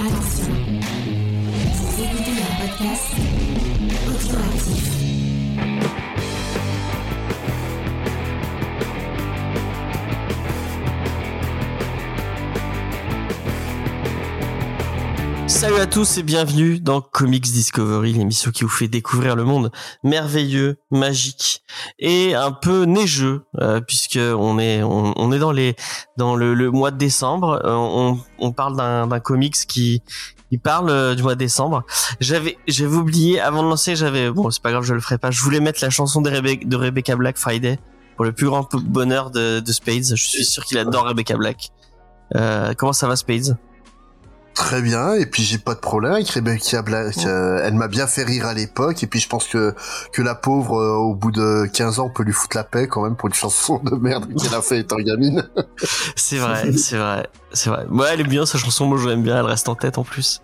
Attention, vous écoutez un podcast audioactif. Salut à tous et bienvenue dans Comics Discovery, l'émission qui vous fait découvrir le monde merveilleux, magique et un peu neigeux, euh, puisque on est on, est dans les dans le, le mois de décembre. Euh, on, on parle d'un comics qui qui parle euh, du mois de décembre. J'avais j'avais oublié avant de lancer, j'avais bon c'est pas grave, je le ferai pas. Je voulais mettre la chanson de, de Rebecca Black Friday pour le plus grand bonheur de, de Spades. Je suis sûr qu'il adore Rebecca Black. Euh, comment ça va Spades? Très bien, et puis j'ai pas de problème avec Rebecca Black. euh, elle m'a bien fait rire à l'époque, et puis je pense que que la pauvre, euh, au bout de 15 ans, on peut lui foutre la paix quand même pour une chanson de merde qu'elle a fait étant gamine. C'est vrai, c'est vrai, c'est vrai. Ouais, elle est bien sa chanson, moi je l'aime bien, elle reste en tête en plus.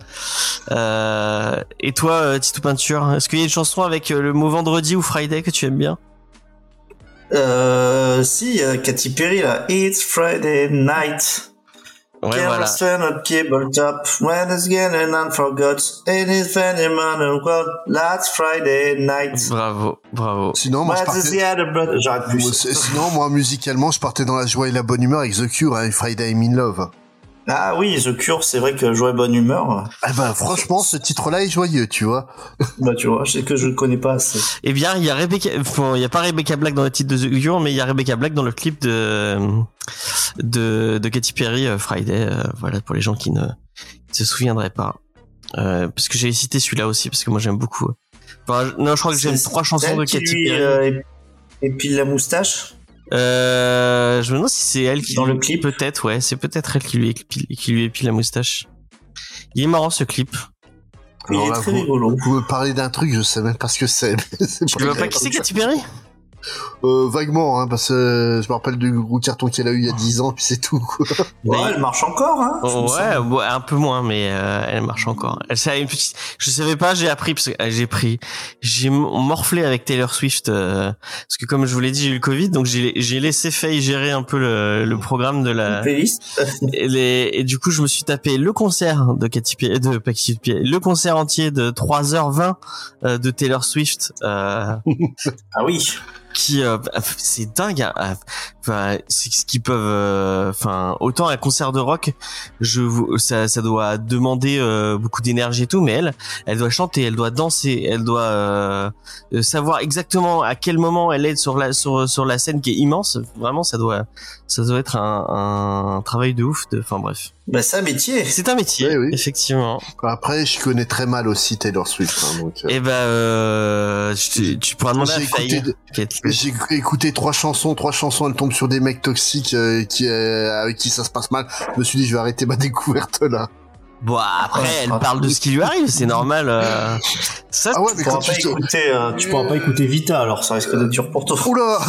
Euh, et toi, euh, Tito Peinture, est-ce qu'il y a une chanson avec euh, le mot vendredi ou Friday que tu aimes bien? Euh, si, euh, Katy Perry, là. It's Friday night. Ouais, Can't voilà. stand on cable top. When it's getting unforgot. It is very man world. Last Friday night. Bravo, bravo. Moi, je partais... Sinon, moi, musicalement, je partais dans la joie et la bonne humeur avec The Cure, hein, Friday I'm in Love. Ah oui, The Cure, c'est vrai que jouer bonne humeur. Ah ben, franchement, ce titre-là est joyeux, tu vois. Bah, tu vois, je sais que je ne connais pas assez. Eh bien, il y a Rebecca, il y a pas Rebecca Black dans le titre de The Cure, mais il y a Rebecca Black dans le clip de de, de Katy Perry euh, Friday. euh, voilà pour les gens qui ne, qui se souviendraient pas. Euh, parce que j'ai cité celui-là aussi parce que moi j'aime beaucoup. Enfin, non, je crois que j'aime trois chansons de Katy Perry. euh, épile la moustache. Euh, je me demande si c'est elle qui Dans le clip Peut-être, ouais, c'est peut-être elle qui lui épile, qui lui épile la moustache. Il est marrant ce clip. Il est là, très vous, rigolo. vous me parlez d'un truc, je sais même pas ce que c'est. Tu vois pas qui c'est Katy Perry Euh, vaguement, hein, parce que je me rappelle du gros carton qu'elle a eu il y a 10 ans, puis c'est tout. quoi. Ouais, elle marche encore, hein. me Ouais, un peu moins, mais euh, elle marche encore. Elle, ça une petite. Je savais pas, j'ai appris parce que euh, j'ai pris, j'ai morflé avec Taylor Swift euh, parce que comme je vous l'ai dit, j'ai eu le Covid, donc j'ai laissé Faye gérer un peu le, le programme de la. Playlist. Et, les- et du coup, je me suis tapé le concert de Katy Perry, de Katy Perry, le concert entier de 3h20 euh, de Taylor Swift. Euh, Ah oui. Qui euh, c'est dingue hein. Enfin c'est ce qu'ils peuvent euh, enfin autant un concert de rock je vous- ça ça doit demander euh, beaucoup d'énergie et tout mais elle elle doit chanter elle doit danser elle doit euh, euh, savoir exactement à quel moment elle est sur la sur sur la scène qui est immense vraiment ça doit ça doit être un, un travail de ouf de enfin bref Bah, c'est un métier. c'est un métier Oui, oui. effectivement Après, je connais très mal aussi Taylor Swift, hein, donc. euh, et ben euh, tu, tu pourras demander à Faye j'ai écouté trois chansons, trois chansons, elles tombent sur des mecs toxiques euh, qui, euh, avec qui ça se passe mal. Je me suis dit, je vais arrêter ma découverte là. Bon, après, Ouais, elle ah, parle de ce qui lui arrive, c'est normal. euh. Ça, Ah ouais, mais Tu pourras quand pas tu écouter, euh, tu pourras pas écouter Vita, alors ça risque d'être dur pour toi. Oula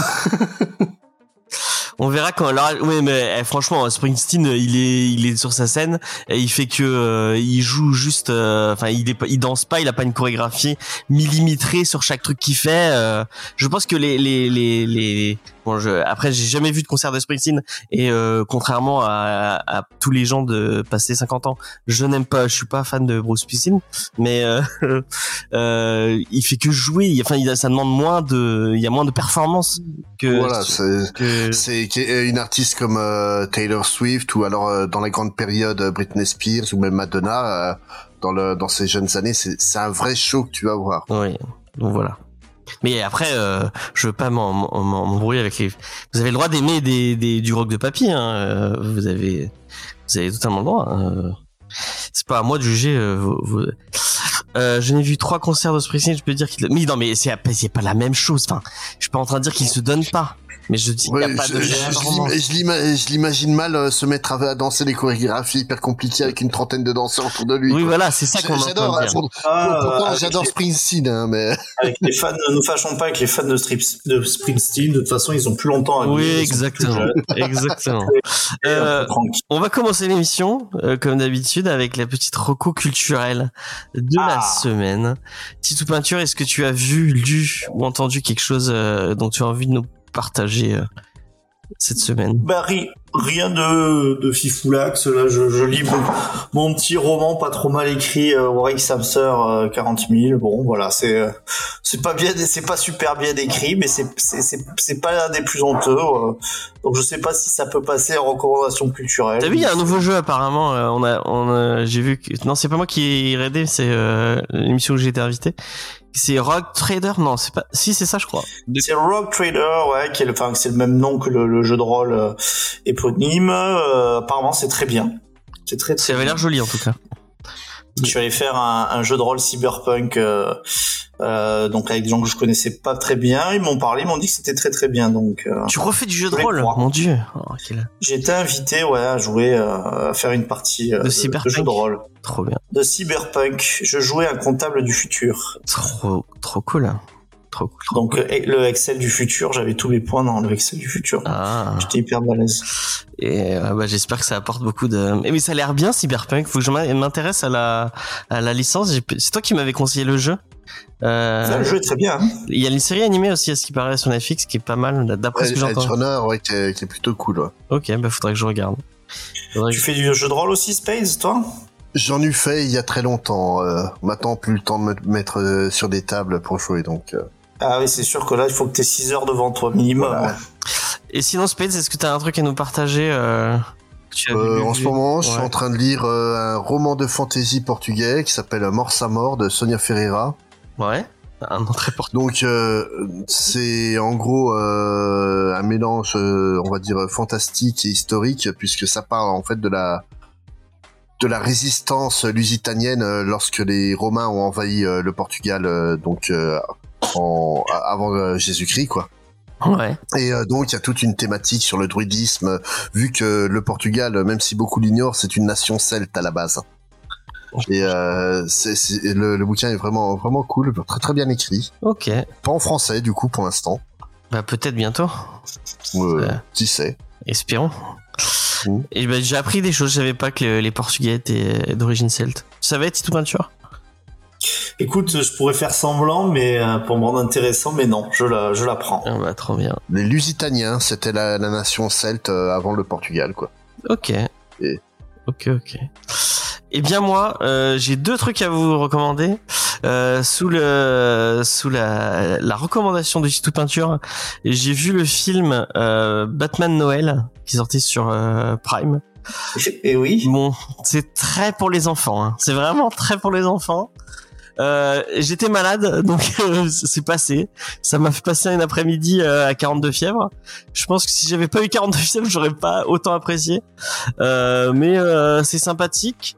on verra quand. Alors, oui, mais eh, franchement, Springsteen, il est, il est sur sa scène et il fait que, euh, il joue juste. euh, Enfin, il est, pas- il danse pas, il a pas une chorégraphie millimétrée sur chaque truc qu'il fait. euh. je pense que les, les, les, les. Bon, je, après, j'ai jamais vu de concert de Springsteen et euh, contrairement à, à tous les gens de passer 50 ans, je n'aime pas, je suis pas fan de Bruce Springsteen, mais euh, euh, il fait que jouer. il- Enfin, il ça demande moins de, il y a moins de performance que. Voilà, c'est... que- C'est une artiste comme euh, Taylor Swift ou alors euh, dans la grande période euh, Britney Spears ou même Madonna euh, dans le dans ses jeunes années, c'est un vrai show que tu vas voir. Oui, donc voilà. Mais après, euh, je veux pas m'embrouiller avec les. Vous avez le droit d'aimer des, des, du rock de papy. Hein. euh, Vous avez, vous avez totalement le droit. hein. C'est pas à moi de juger. euh, Euh, je n'ai vu trois concerts de Springsteen. Je peux dire qu'il. Mais non, mais c'est pas la même chose. Enfin, je suis pas en train de dire qu'il se donne pas. Mais je dis qu'il Ouais, n'y a pas je, de. je- je l'im- je l'ima- je l'imagine mal euh, se mettre à, à danser des chorégraphies hyper compliquées avec une trentaine de danseurs autour de lui. Oui, quoi. voilà, c'est ça qu'on J'adore, de hein, Ah, j'adore les- Springsteen, hein, mais Avec les fans, ne nous fâchons pas avec les fans de, Strips, de Springsteen. De toute façon, ils ont plus longtemps à Oui, exactement, exactement. Euh. On va commencer l'émission, euh, comme d'habitude, avec la petite reco culturelle de la Ah. semaine. Titou Peinture, est-ce que tu as vu, lu ou entendu quelque chose euh, dont tu as envie de nous partager euh, cette semaine Barry, Rien de, de fifoulax. Là, je, je lis mon, mon petit roman pas trop mal écrit, euh, Warwick Samster, euh, 40 000. Bon, voilà, c'est euh, c'est pas bien, c'est pas super bien écrit, mais c'est pas l'un des plus honteux. euh. donc je sais pas si ça peut passer en recommandation culturelle. T'as vu, il y a un nouveau jeu apparemment. euh, on a, on j'ai vu que non, c'est pas moi qui ai raidé, c'est euh, l'émission où j'ai été invité. C'est Rogue Trader, non, c'est pas. Si, c'est ça, je crois. De- C'est Rogue Trader, ouais, qui est le, enfin, c'est le même nom que le, le jeu de rôle euh, éponyme. Euh, apparemment, c'est très bien. C'est très, très Ça avait bien. l'air joli en tout cas. Je suis allé faire un, un jeu de rôle cyberpunk, euh, euh, donc avec des gens que je connaissais pas très bien. Ils m'ont parlé, ils m'ont dit que c'était très très bien. Donc, euh, Tu refais du jeu de Je rôle, croire. mon dieu. Oh, quel- j'ai été invité, ouais, à jouer, euh, à faire une partie euh, De de, jeu de rôle, Trop bien. de cyberpunk. Je jouais un comptable du futur. Trop, trop cool. Trop cool. trop Donc cool. le Excel du futur, j'avais tous mes points dans le Excel du futur. Ah. J'étais hyper balèze. Et euh, bah, j'espère que ça apporte beaucoup de. Mais ça a l'air bien Cyberpunk. Faut que je m'in- m'intéresse à la à la licence. C'est toi qui m'avais conseillé le jeu. Euh, Ça, le jeu est très bien. hein. Il y a une série animée aussi à ce qui paraît sur Netflix qui est pas mal d'après ce que j'entends. Runner, ouais, qui est, qui est plutôt cool. ouais. Ok, bah faudrait que je regarde. Faudrait Tu fais du jeu de rôle aussi, Space, toi? J'en ai fait il y a très longtemps. Euh, maintenant, plus le temps de me mettre euh, sur des tables pour jouer. Donc, euh, Ah oui, c'est sûr que là, il faut que tu aies 6 heures devant toi, minimum. Voilà. Et sinon Spades, est-ce que t'as un truc à nous partager euh, que tu as euh, en ce moment, je suis en train de lire euh, un roman de fantasy portugais qui s'appelle Morse à mort de Sonia Ferreira. Ouais. Un nom très porteur. Donc, euh, c'est en gros euh, un mélange, euh, on va dire, fantastique et historique, puisque ça parle en fait de la de la résistance lusitanienne lorsque les Romains ont envahi le Portugal, donc en, avant euh, Jésus-Christ, quoi. Ouais. Et euh, donc, il y a toute une thématique sur le druidisme, vu que le Portugal, même si beaucoup l'ignorent, c'est une nation celte à la base. Et euh, le, le bouquin est vraiment vraiment cool, très très bien écrit. Ok. Pas en français du coup pour l'instant. Bah peut-être bientôt. Euh, Ouais. Qui sait Espérons. Mm. Et ben j'ai appris des choses. Je savais pas que le- les Portugais étaient d'origine celte. Ça va être tout peinture. Écoute, je pourrais faire semblant, mais euh, pour me rendre intéressant, mais non, je la, je la prends. Ah bah trop bien. Les Lusitaniens, c'était la, la nation celte euh, avant le Portugal, quoi. Ok. Et- Ok, ok. Eh bien moi, euh, j'ai deux trucs à vous recommander euh, sous le sous la, la recommandation de tout peinture. J'ai vu le film euh, Batman Noël qui est sorti sur euh, Prime. Et oui. Bon, c'est très pour les enfants. Hein. C'est vraiment très pour les enfants. Euh, J'étais malade, donc euh, c'est passé. Ça m'a fait passer un après-midi euh, à 42 fièvres. Je pense que si j'avais pas eu 42 fièvres, j'aurais pas autant apprécié. Euh, mais euh, c'est sympathique.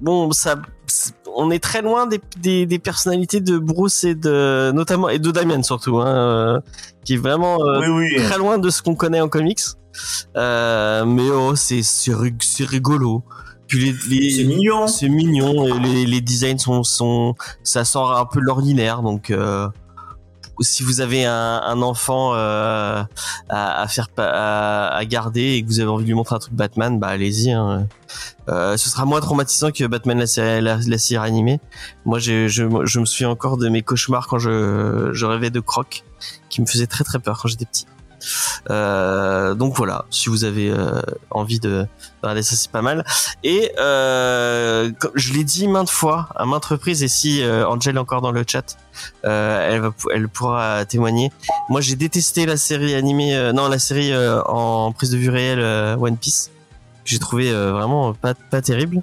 Bon, ça, on est très loin des, des, des personnalités de Bruce et de notamment et de Damien surtout, hein, euh, qui est vraiment euh, Oui, oui. très loin de ce qu'on connaît en comics. Euh, mais oh, c'est rigolo. Puis les, les- C'est mignon. c'est mignon. et Les, les designs sont sont ça sort un peu de l'ordinaire. Donc euh, si vous avez un, un enfant euh, à, à faire à, à garder et que vous avez envie de lui montrer un truc Batman, bah allez-y. Hein. Euh, ce sera moins traumatisant que Batman la série, la, la série animée. Moi, je, je me souviens encore de mes cauchemars quand je, je rêvais de Croc, qui me faisait très très peur quand j'étais petit. Euh, donc voilà, si vous avez euh, envie de, de regarder ça, c'est pas mal. Et euh, je l'ai dit maintes fois, à maintes reprises, et si Angel est encore dans le chat, elle, pourra témoigner. Moi, j'ai détesté la série animée, non, la série en prise de vue réelle One Piece. que J'ai trouvé vraiment pas, pas terrible.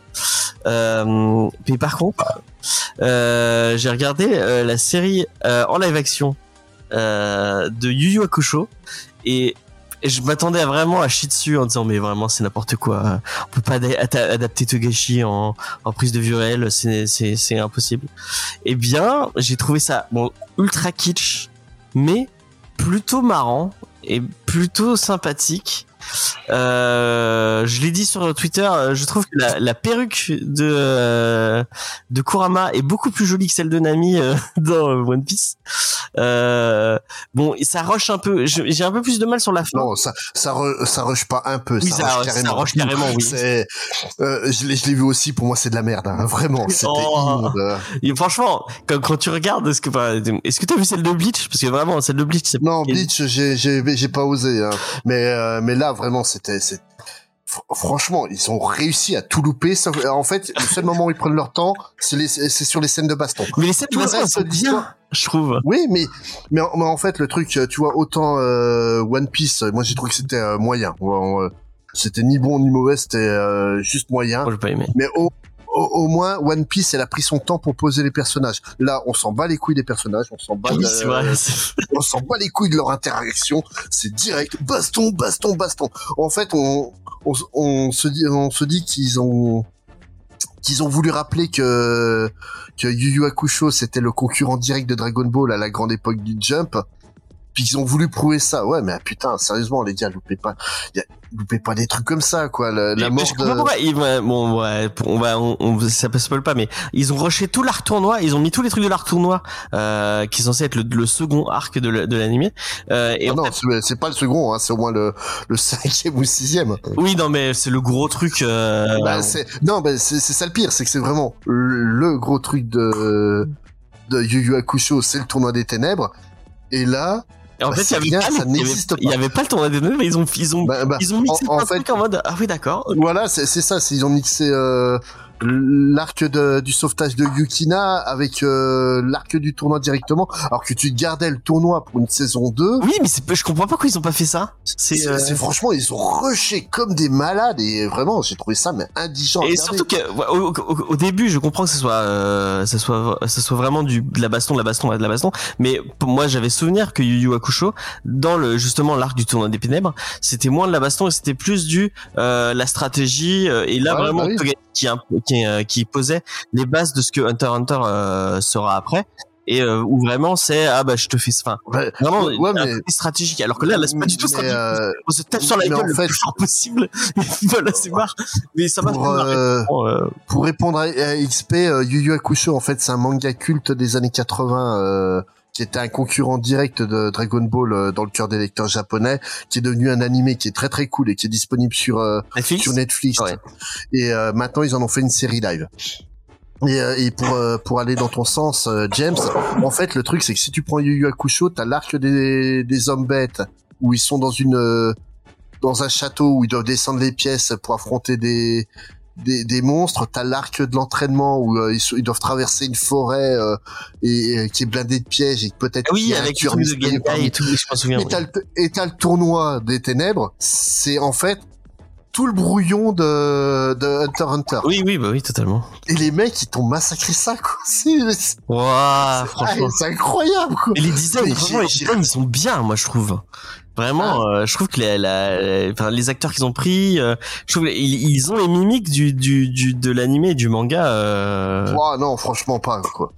Mais par contre, j'ai regardé la série en live action euh, de Yu Yu Hakusho. Et et je m'attendais vraiment à chier dessus en disant mais vraiment c'est n'importe quoi. On peut pas ada- ada- adapter Togashi en, en prise de vue réelle c'est c'est impossible. Eh bien j'ai trouvé ça bon ultra kitsch mais plutôt marrant et plutôt sympathique euh, je l'ai dit sur Twitter, euh, je trouve que la, la perruque de euh, de Kurama est beaucoup plus jolie que celle de Nami euh, dans One Piece. Bon, ça rush un peu. J'ai un peu plus de mal sur la fin. Non, ça, ça, re- ça rush pas un peu, Oui, ça, ça- rush ça carrément. rush carrément, oui. Je l'ai, je l'ai vu aussi. Pour moi, c'est de la merde, hein, vraiment. C'était Oh. Et franchement, quand, quand tu regardes, est-ce que enfin, est-ce que t'as vu celle de Bleach? Parce que vraiment, celle de Bleach, c'est Non, Bleach, j'ai, j'ai, j'ai pas osé. Hein. Mais, mais là, là vraiment c'était c'est fr- franchement ils ont réussi à tout louper sauf en fait le seul moment où ils prennent leur temps c'est c'est sur les scènes de baston Mais les scènes de baston, l'histoire- bien, je trouve. oui mais mais en, mais en fait le truc euh, tu vois autant euh, One Piece euh, moi j'ai trouvé que c'était euh, moyen euh, c'était ni bon ni mauvais c'était euh, juste moyen Moi, pas aimé. mais au, au, au moins One Piece elle a pris son temps pour poser les personnages là on s'en bat les couilles des personnages on s'en bat Oui, de- c'est vrai. c'est- on s'en bat les couilles de leur interaction, c'est direct baston, baston, baston. En fait, on, on, on se dit, on se dit qu'ils ont qu'ils ont voulu rappeler que que Yu Yu Hakusho c'était le concurrent direct de Dragon Ball à la grande époque du Jump. Puis ils ont voulu prouver ça. Ouais, mais putain, sérieusement les gars, loupez pas, y a- loupez pas des trucs comme ça, quoi. La, la Mais- mais mort je de. pourquoi ils bon, ouais, on va, on, on- ça se spoil pas, mais ils ont rushé tout l'arc tournoi, ils ont mis tous les trucs de l'arc tournoi, euh, qui est censé être le, le second arc de de l'animé. Euh, et Ah non, fait- c'est pas le second, hein, c'est au moins le, le cinquième ou sixième. oui, non, mais c'est le gros truc. Euh, Bah, non, bah, c'est c'est ça le pire, c'est que c'est vraiment le, le gros truc de de Yu Yu Hakusho, c'est le tournoi des ténèbres. Et là, et en bah, fait, il y avait rien, pas, il y avait- n'existe il y pas. avait pas le tournoi des deux, mais ils ont, ils ont, bah, bah, ils ont mixé en, en fait, en mode, ah oui, d'accord. voilà, c'est c'est ça, c'est- ils ont mixé euh, l'arc du sauvetage de Yukina avec euh, l'arc du tournoi directement, alors que tu gardais le tournoi pour une saison 2. Oui, mais je comprends pas pourquoi ils ont pas fait ça. C'est, euh, franchement, ils ont rushé comme des malades et vraiment, j'ai trouvé ça mais indigent. Et regarder. surtout ouais, au, au- début, je comprends que ce soit, euh, ça soit, ça soit vraiment du de la baston, de la baston, de la baston. Mais moi, j'avais souvenir que Yu Yu Hakusho, dans le justement l'arc du tournoi des ténèbres, c'était moins de la baston et c'était plus du euh, la stratégie. euh, et là, Ouais, vraiment, bah oui. Qui, qui, euh, qui posait les bases de ce que Hunter x Hunter euh, sera après. Et euh, où vraiment c'est ah bah je te fais enfin Ouais, vraiment ouais, un mais- stratégique. Alors que là là c'est pas du tout stratégique. euh, on se tape sur la gueule le fait- plus fort possible. Voilà c'est marre mais ça fait pour, euh, Euh, Pour répondre à, à XP, Yu Yu Hakusho, en fait, c'est un manga culte des années 80 euh, qui était un concurrent direct de Dragon Ball euh, dans le cœur des lecteurs japonais, qui est devenu un animé qui est très très cool et qui est disponible sur euh, Netflix sur Netflix. Ouais. Et euh, maintenant, ils en ont fait une série live. Et, et pour pour aller dans ton sens, James, en fait, le truc c'est que si tu prends Yu Yu Hakusho, t'as l'arc des des hommes bêtes où ils sont dans une dans un château où ils doivent descendre les pièces pour affronter des des, des monstres. T'as l'arc de l'entraînement où euh, ils, ils doivent traverser une forêt euh, et, et qui est blindée de pièges et peut-être Ah oui, y a avec de Genkai et tout, je m'en souviens. et oui. t'as le, le tournoi des ténèbres, c'est en fait tout le brouillon de, de Hunter Hunter. Oui, oui, bah oui, totalement. Et les mecs, ils t'ont massacré ça, quoi. C'est Waouh, ah, franchement. c'est incroyable, quoi. Et les designs, franchement, les designs, ils sont bien, moi, je trouve. Vraiment, euh, je trouve que les, la, enfin, les acteurs qu'ils ont pris, euh, je trouve ils, ils ont les mimiques du, du, du de l'animé et du manga. Euh... Ouah, non, franchement pas, quoi.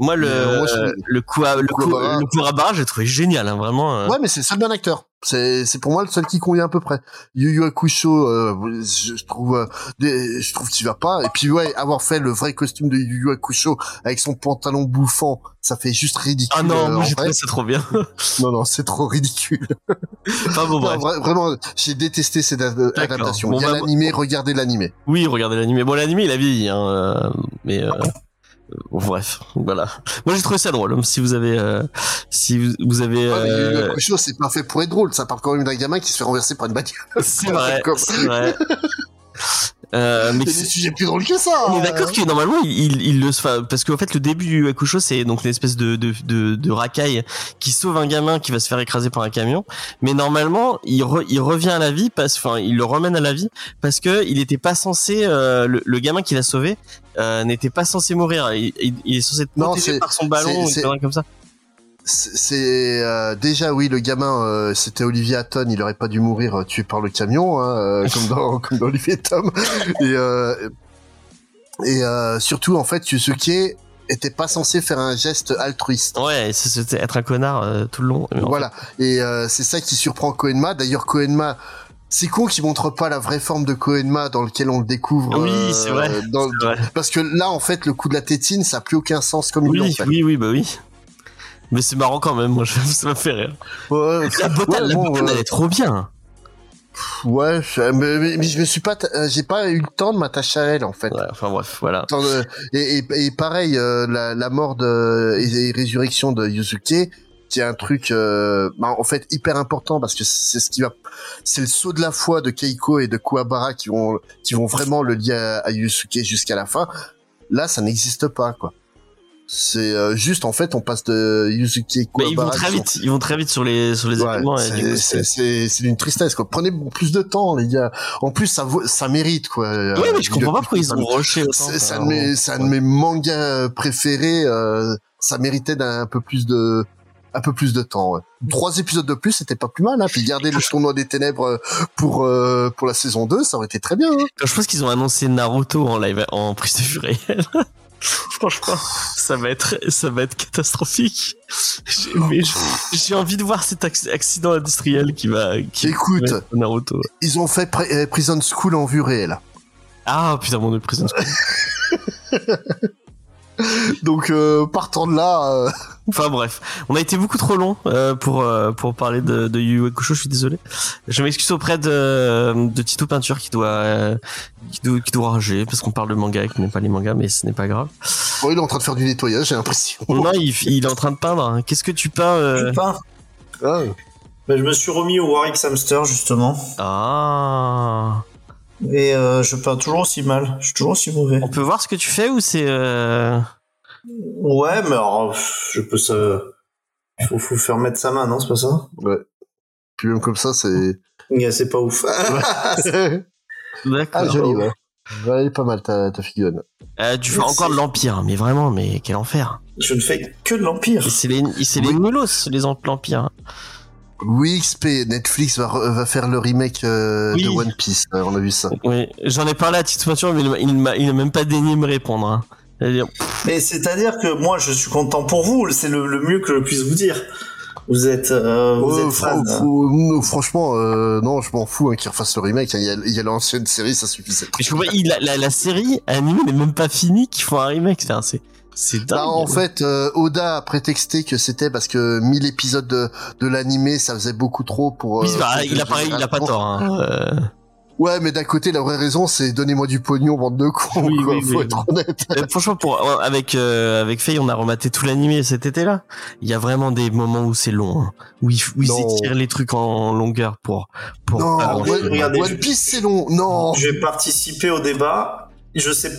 Moi, le, euh, moi, je- le coup, le coup, le Kuwabara, j'ai trouvé génial, hein, vraiment. euh. Ouais, mais c'est le seul bon acteur. C'est, c'est pour moi le seul qui convient à peu près. Yu Yu Hakusho, euh, je, trouve, euh, des- je trouve qu'il va pas. Et puis ouais, avoir fait le vrai costume de Yu Yu Hakusho avec son pantalon bouffant, ça fait juste ridicule. Ah non, euh, moi, vrai. ça trop bien. Non, non, c'est trop ridicule. bon, Non, bref. vra- vraiment, j'ai détesté cette ad- adaptation. Bon, Il y a bah, l'animé, regardez l'animé. Oui, regardez l'animé. Bon, l'animé, il a vieilli, hein, euh, mais bref, voilà. Moi, j'ai trouvé ça drôle. hein, Si vous avez, euh, si vous, vous avez, Ouais, Yu euh, Hakusho, c'est pas fait pour être drôle. Ça parle quand même d'un gamin qui se fait renverser par une bagnole. c'est vrai, c'est vrai. Euh, mais a des c'est- sujets plus drôles que ça. on est hein. d'accord que normalement il, il, le enfin, parce qu'en fait le début du Hakusho c'est donc une espèce de, de, de, de racaille qui sauve un gamin qui va se faire écraser par un camion mais normalement il, re- il revient à la vie parce enfin il le remène à la vie parce que il était pas censé euh, le, le gamin qu'il a sauvé euh, n'était pas censé mourir il, il, il est censé être Non, protégé par son ballon ou connerie comme ça C'est euh, déjà oui, le gamin, euh, c'était Olivier Hatton, il aurait pas dû mourir tué par le camion, hein, comme dans comme dans Olivier Tom. Et et surtout en fait, Yusuke était pas censé faire un geste altruiste. ouais c'était être un connard tout le long Voilà. Et c'est ça qui surprend Koenma. D'ailleurs, Koenma. C'est con qu'il montre pas la vraie forme de Koenma dans lequel on le découvre. Oui, euh, c'est vrai. Parce que là, en fait, le coup de la tétine, ça a plus aucun sens comme oui fait. oui oui bah oui mais c'est marrant quand même moi je- ça m'a fait rire Ouais, la botane Ouais, la bon, euh, elle est trop bien Ouais, mais, mais- mais je me suis pas, euh, j'ai pas eu le temps de m'attacher à elle en fait. Ouais, enfin bref, voilà. De- Et, et, et pareil, euh, la, la mort de, et, et résurrection de Yusuke, qui est un truc euh, bah, en fait hyper important parce que c'est ce qui va c'est le saut de la foi de Keiko et de Kuwabara qui vont qui vont vraiment le lier à, à Yusuke jusqu'à la fin. Là, ça n'existe pas quoi. C'est euh, juste en fait on passe de Yusuke et Mais ils vont Kuwabara. très qui sont- vite, ils vont très vite sur les sur les Ouais, événements. c'est- c'est c'est c'est d'une tristesse quoi. Prenez plus de temps les gars. En plus ça vaut- ça mérite quoi. Euh, mais je comprends pas pourquoi ils ont rushé autant. c'est un de mes, c'est un de mes mangas préférés. euh, ça méritait d'un peu plus de, un peu plus de temps. Ouais. Trois épisodes de plus, c'était pas plus mal. Hein. Puis garder le tournoi des ténèbres euh, pour euh, pour la saison 2, ça aurait été très bien. Hein. Je pense qu'ils ont annoncé Naruto en live, en prise de vue réelle. Franchement, ça va être, ça va être catastrophique. J'ai j'ai envie de voir cet acc- accident industriel qui va, qui Écoute, va Naruto. ils ont fait euh, Prison School en vue réelle. Ah putain, mon Prison School. Donc euh, partant de là, euh, Enfin bref, on a été beaucoup trop long euh, pour euh, pour parler de, de Yu Hakusho, je suis désolé. Je m'excuse auprès de, de Tito Peinture qui doit, euh, qui doit qui doit rager parce qu'on parle de manga et qui n'est pas les mangas, mais ce n'est pas grave. bon, il est en train de faire du nettoyage, j'ai l'impression. Non, il, il est en train de peindre. hein. Qu'est-ce que tu peins euh Je peins. Ah, Ben, je me suis remis au Warwick Hamster justement. Ah. Et euh, je peins toujours aussi mal. Je suis toujours aussi mauvais. On peut voir ce que tu fais ou c'est euh... Ouais, mais alors, je peux ça. Faut, faut faire mettre sa main, non C'est pas ça? Ouais. Puis même comme ça, c'est. Yeah, C'est pas ouf. ah D'accord. joli, ouais. Ouais, elle est pas mal ta, ta figurine. Euh, tu fais encore de l'Empire, mais vraiment, mais quel enfer. je ne fais que de l'Empire. C'est les, c'est les nulos, les en- l'Empire. Oui, XP, Netflix va, va faire le remake euh, Oui. de One Piece. euh, on a vu ça. Oui, j'en ai parlé à Tito Peinture, mais il m'a- il m'a il n'a même pas daigné me répondre. Hein. C'est-à-dire, Mais c'est-à-dire que moi, je suis content pour vous. C'est le, le mieux que je puisse vous dire. Vous êtes, euh, vous êtes fan. franchement, euh, non, je m'en fous hein, qu'ils refassent le remake. hein. Il y a, il y a l'ancienne série, ça suffisait. Mais je comprends pas, il- la, la, la série animée n'est même pas finie qu'ils font un remake. Enfin, c'est, c'est dingue. Bah, en fait, euh, Oda a prétexté que c'était parce que 1000 épisodes de, de l'animé, ça faisait beaucoup trop pour. Oui, euh, bah, pour il a pareil, il a pas tort. Hein. Euh, Ouais, mais d'un côté, la vraie raison, c'est donnez-moi du pognon, bande de cons. Oui, quoi, oui, faut oui. être honnête. Euh, franchement, pour euh, avec euh, avec Faye, on a rematé tout l'animé cet été-là. Il y a vraiment des moments où c'est long, hein, où ils où ils étirent les trucs en longueur pour pour. Non, Ah, One, regardez, One Piece, c'est long. Non. J'ai participé au débat. Je sais,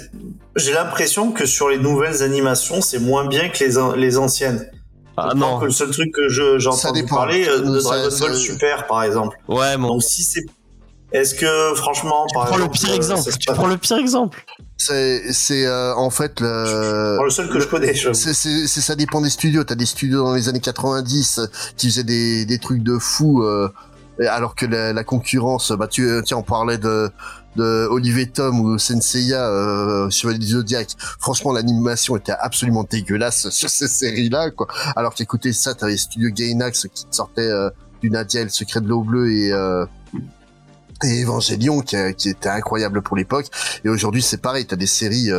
j'ai l'impression que sur les nouvelles animations, c'est moins bien que les, an- les anciennes. ah Je non. que le seul truc que je, j'ai Ça entendu dépend. parler euh, de Ça- Dragon Ball Super, par exemple. Ouais, bon. Donc si c'est, est-ce que franchement, Tu par prends le exemple, pire euh, exemple. Tu prends le pire exemple. C'est, c'est euh, en fait Je le. prends le seul que je connais. je- C'est, ça dépend des studios. T'as des studios dans les années 90 euh, qui faisaient des, des trucs de fou, euh, alors que la, la concurrence, bah tu, tiens, on parlait de, de Olivier Tom ou Senseiya, euh, Chevalier du Zodiac. Franchement, l'animation était absolument dégueulasse sur ces séries-là, quoi. Alors qu'écoutez ça, t'avais Studio Gainax qui sortait euh, du Nadia, le secret de l'eau bleue et euh, et Evangelion qui, a- qui était incroyable pour l'époque. Et aujourd'hui, c'est pareil. T'as des séries.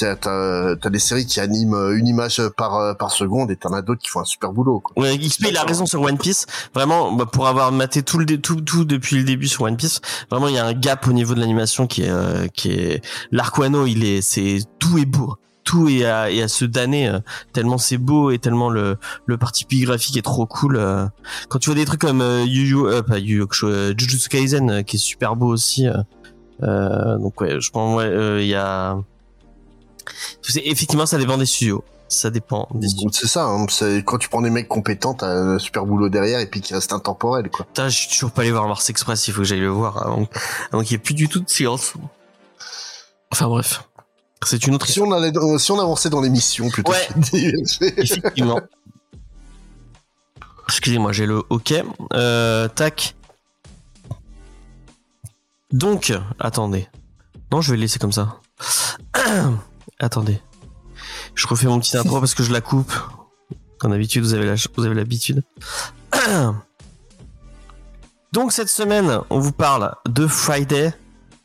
T'as, t'as des séries qui animent euh, une image par, euh, par seconde et t'en as d'autres qui font un super boulot. Quoi. XP, il a raison sur One Piece. Vraiment, bah, pour avoir maté tout le tout tout depuis le début sur One Piece, vraiment il y a un gap au niveau de l'animation qui est euh, qui est l'arc Wano, il est c'est tout est beau. Tout est à, est à se damner euh, tellement c'est beau et tellement le le parti graphique est trop cool. Quand tu vois des trucs comme euh, Yu Yu pas Yu Jujutsu Kaisen qui est super beau aussi. donc ouais, je pense ouais il y a effectivement ça dépend des studios. Ça dépend des studios. C'est ça. Hein, quand tu prends des mecs compétents, t'as un super boulot derrière et puis qui reste intemporel. Quoi. Putain, je suis toujours pas allé voir Mars Express, il faut que j'aille le voir avant, avant qu'il y ait plus du tout de séance. Enfin bref. C'est une autre Si on, allait, si on avançait dans l'émission plutôt. Ouais. que Effectivement. Excusez-moi, j'ai le OK. Euh, tac. Donc, attendez. Non, je vais le laisser comme ça. attendez. Je refais mon petit intro parce que je la coupe. Comme d'habitude, vous avez l'habitude. Donc cette semaine, on vous parle de Friday,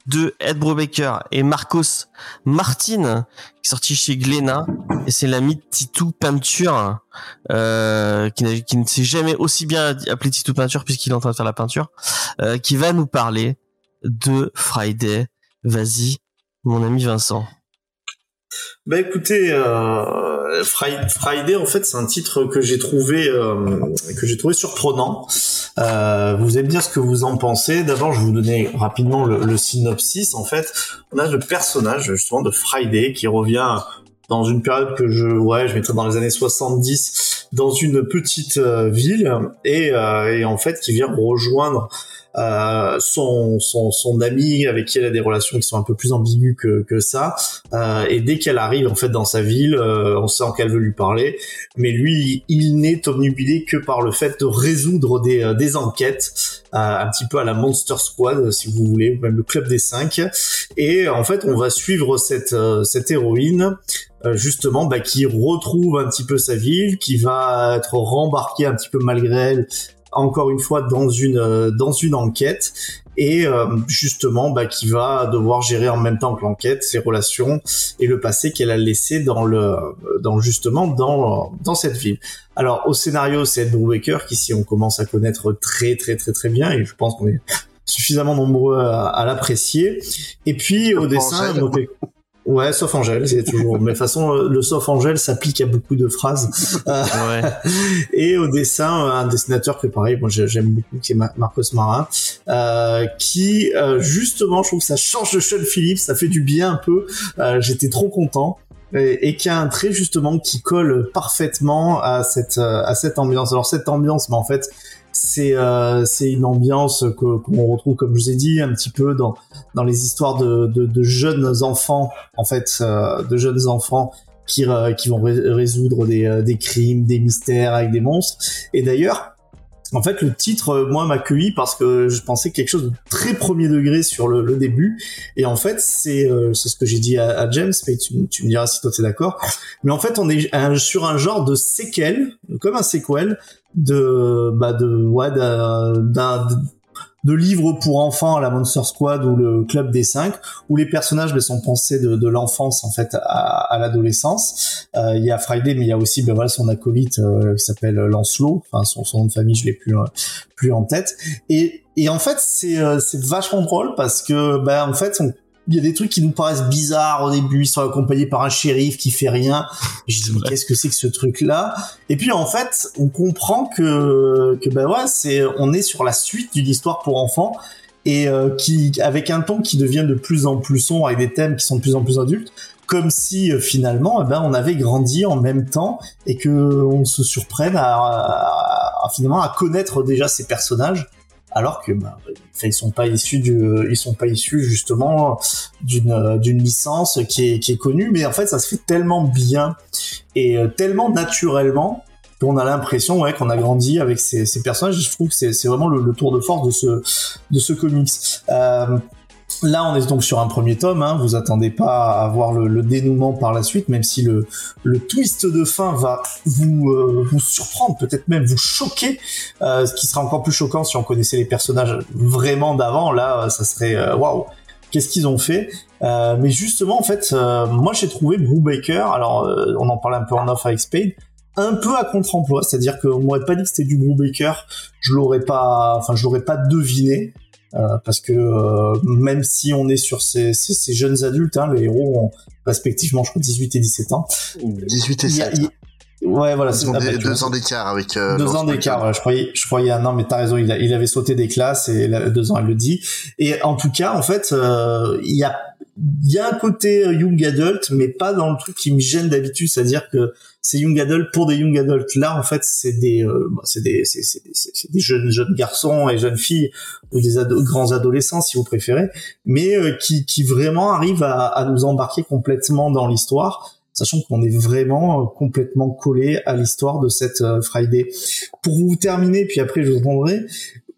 de Ed Brubaker et Marcos Martin, qui est sorti chez Glénat, et c'est l'ami de Titou Peinture, euh, qui ne s'est jamais aussi bien appelé Titou Peinture puisqu'il est en train de faire la peinture, euh, qui va nous parler de Friday. Vas-y, mon ami Vincent. Bah écoutez, euh, euh, Friday, en fait, c'est un titre que j'ai trouvé euh, que j'ai trouvé surprenant. Euh, vous allez me dire ce que vous en pensez. D'abord, je vais vous donner rapidement le, synopsis. En fait, on a le personnage justement de Friday qui revient dans une période que je ouais, je mettrais dans les années 70 dans une petite euh, ville et, et en fait qui vient rejoindre euh, son, son, son ami avec qui elle a des relations qui sont un peu plus ambiguës que, que ça. Euh, et dès qu'elle arrive en fait dans sa ville, euh, on sent qu'elle veut lui parler, mais lui, il n'est omnubilé que par le fait de résoudre des, euh, des enquêtes, euh, un petit peu à la Monster Squad si vous voulez, ou même le club des cinq. Et en fait, on va suivre cette cette héroïne justement bah, qui retrouve un petit peu sa ville, qui va être rembarquée un petit peu malgré elle encore une fois dans une euh, dans une enquête et euh, justement bah, qui va devoir gérer en même temps que l'enquête ses relations et le passé qu'elle a laissé dans le dans justement dans dans cette ville. Alors au scénario c'est Ed Brubaker qui si on commence à connaître très très très très bien et je pense qu'on est suffisamment nombreux à, l'apprécier. Et puis au dessin, Ouais, sauf Angèle, c'est toujours. Mais de toute façon, euh, le sauf Angèle s'applique à beaucoup de phrases. Euh, ouais. et au dessin, un dessinateur que pareil, moi j'aime beaucoup, qui est Marcos Marin, euh, qui justement, je trouve que ça change de Sean Phillips, ça fait du bien un peu. J'étais trop content. Et, et qui a un trait justement qui colle parfaitement à cette à cette ambiance. Alors cette ambiance, mais en fait, c'est euh, une ambiance que qu'on retrouve comme je vous ai dit un petit peu dans dans les histoires de de, de jeunes enfants en fait euh, de jeunes enfants qui euh, qui vont résoudre des euh, des crimes des mystères avec des monstres et d'ailleurs en fait, le titre, moi, m'a accueilli parce que je pensais quelque chose de très premier degré sur le, le début. Et en fait, c'est c'est ce que j'ai dit à, James, mais tu, tu me diras si toi t'es d'accord. Mais en fait, on est sur un genre de séquel, comme un sequel, de bah de ouais d'un de livres pour enfants à la Monster Squad ou le Club des Cinq, où les personnages mais, sont pensés de, de l'enfance en fait à, à l'adolescence. Euh, il y a Friday, mais il y a aussi ben voilà son acolyte euh, qui s'appelle Lancelot. Enfin son, son nom de famille, je l'ai plus euh, plus en tête. Et et en fait c'est c'est vachement drôle parce que ben en fait il y a des trucs qui nous paraissent bizarres au début, ils sont accompagnés par un shérif qui fait rien. Je dis mais qu'est-ce que c'est que ce truc là Et puis en fait, on comprend que que ben ouais, c'est on est sur la suite d'une histoire pour enfants et euh, qui avec un ton qui devient de plus en plus sombre avec des thèmes qui sont de plus en plus adultes comme si euh, finalement eh ben on avait grandi en même temps et que on se surprenne à, à, finalement à connaître déjà ces personnages alors que bah, ils sont pas issus du, ils sont pas issus justement d'une d'une licence qui est connue, mais en fait ça se fait tellement bien et euh, tellement naturellement qu'on a l'impression ouais qu'on a grandi avec ces, personnages. Je trouve que c'est vraiment le, tour de force de ce de ce comics. Euh, Là, on est donc sur un premier tome. Hein. Vous attendez pas à voir le, dénouement par la suite, même si le, le twist de fin va vous euh, vous surprendre, peut-être même vous choquer, euh, ce qui sera encore plus choquant si on connaissait les personnages vraiment d'avant. Là, ça serait euh, waouh. Qu'est-ce qu'ils ont fait Mais justement, en fait, moi j'ai trouvé Brubaker. Alors, on en parlait un peu en off avec Spade un peu à contre-emploi, c'est-à-dire qu'on m'aurait pas dit que c'était du Brubaker, je l'aurais pas, enfin je l'aurais pas deviné. Euh, parce que euh, même si on est sur ces, ces, ces jeunes adultes, hein, les héros ont respectivement, je crois, 18 et 17 ans. 18 et 7. Ouais, voilà. Deux, ah, deux ans d'écart avec. Euh, deux ans d'écart. je croyais, je croyais un an, mais t'as raison. Il, a, il avait sauté des classes et deux ans, elle le dit. Et en tout cas, en fait, euh, il y a il y a un côté young adult, mais pas dans le truc qui me gêne d'habitude, c'est-à-dire que c'est young adult pour des young adults. Là, en fait, c'est des, euh, bah, c'est des, c'est, c'est, c'est des jeunes, jeunes garçons et jeunes filles ou des grands adolescents, si vous préférez, mais euh, qui, qui vraiment arrivent à, à nous embarquer complètement dans l'histoire sachant qu'on est vraiment euh, complètement collé à l'histoire de cette Friday. Pour vous terminer, puis après je vous répondrai,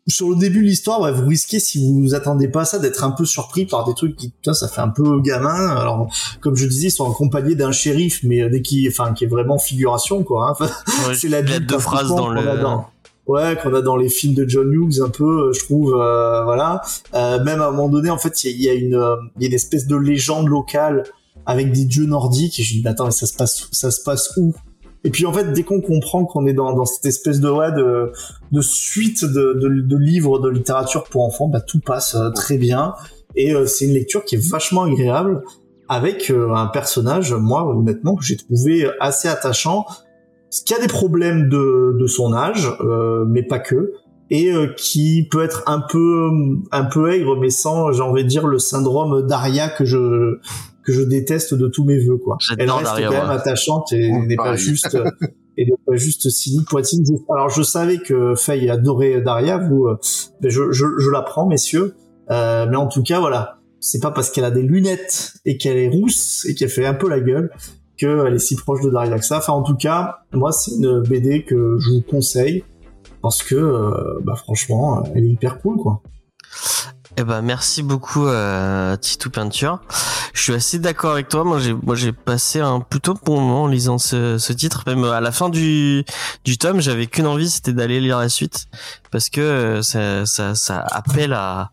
sur le début de l'histoire, vous risquez, si vous vous attendez pas à ça, d'être un peu surpris par des trucs qui, ça fait un peu gamin. Alors, comme je disais, ils sont accompagnés d'un shérif, mais euh, dès qui, enfin, qui est vraiment figuration, quoi. Hein. c'est la de deux phrases dans le. ouais, qu'on a dans les films de John Hughes, un peu, euh, je trouve, euh, voilà. même à un moment donné, en fait, il y, a, une, y a une espèce de légende locale avec des dieux nordiques. Et je dis, mais attends, mais ça se passe, ça se passe où? Et puis en fait, dès qu'on comprend qu'on est dans, dans, cette espèce de, ouais, de, de suite de, de, de, livres de littérature pour enfants, bah, tout passe euh, très bien. Et euh, c'est une lecture qui est vachement agréable. avec euh, un personnage, moi honnêtement, que j'ai trouvé assez attachant, qui a des problèmes de, de son âge, euh, mais pas que, et euh, qui peut être un peu un peu aigre, mais sans, j'ai envie de dire, le syndrome d'Aria que je que je déteste de tous mes voeux quoi. Elle reste Daria, quand même attachante et Oh, n'est pas juste et n'est pas juste cynique poitine. Alors je savais que Faye adorait Daria, vous, euh, mais je je, je l'apprends messieurs, euh, mais en tout cas voilà, c'est pas parce qu'elle a des lunettes et qu'elle est rousse et qu'elle fait un peu la gueule qu'elle est si proche de Daria que ça. Enfin en tout cas, moi c'est une BD que je vous conseille parce que euh, bah franchement, elle est hyper cool quoi. Eh ben merci beaucoup euh, Titou Peinture. Je suis assez d'accord avec toi. Moi j'ai moi j'ai passé un plutôt bon moment en lisant ce, ce titre. Même à la fin du du tome, j'avais qu'une envie, c'était d'aller lire la suite parce que euh, ça ça, ça appelle à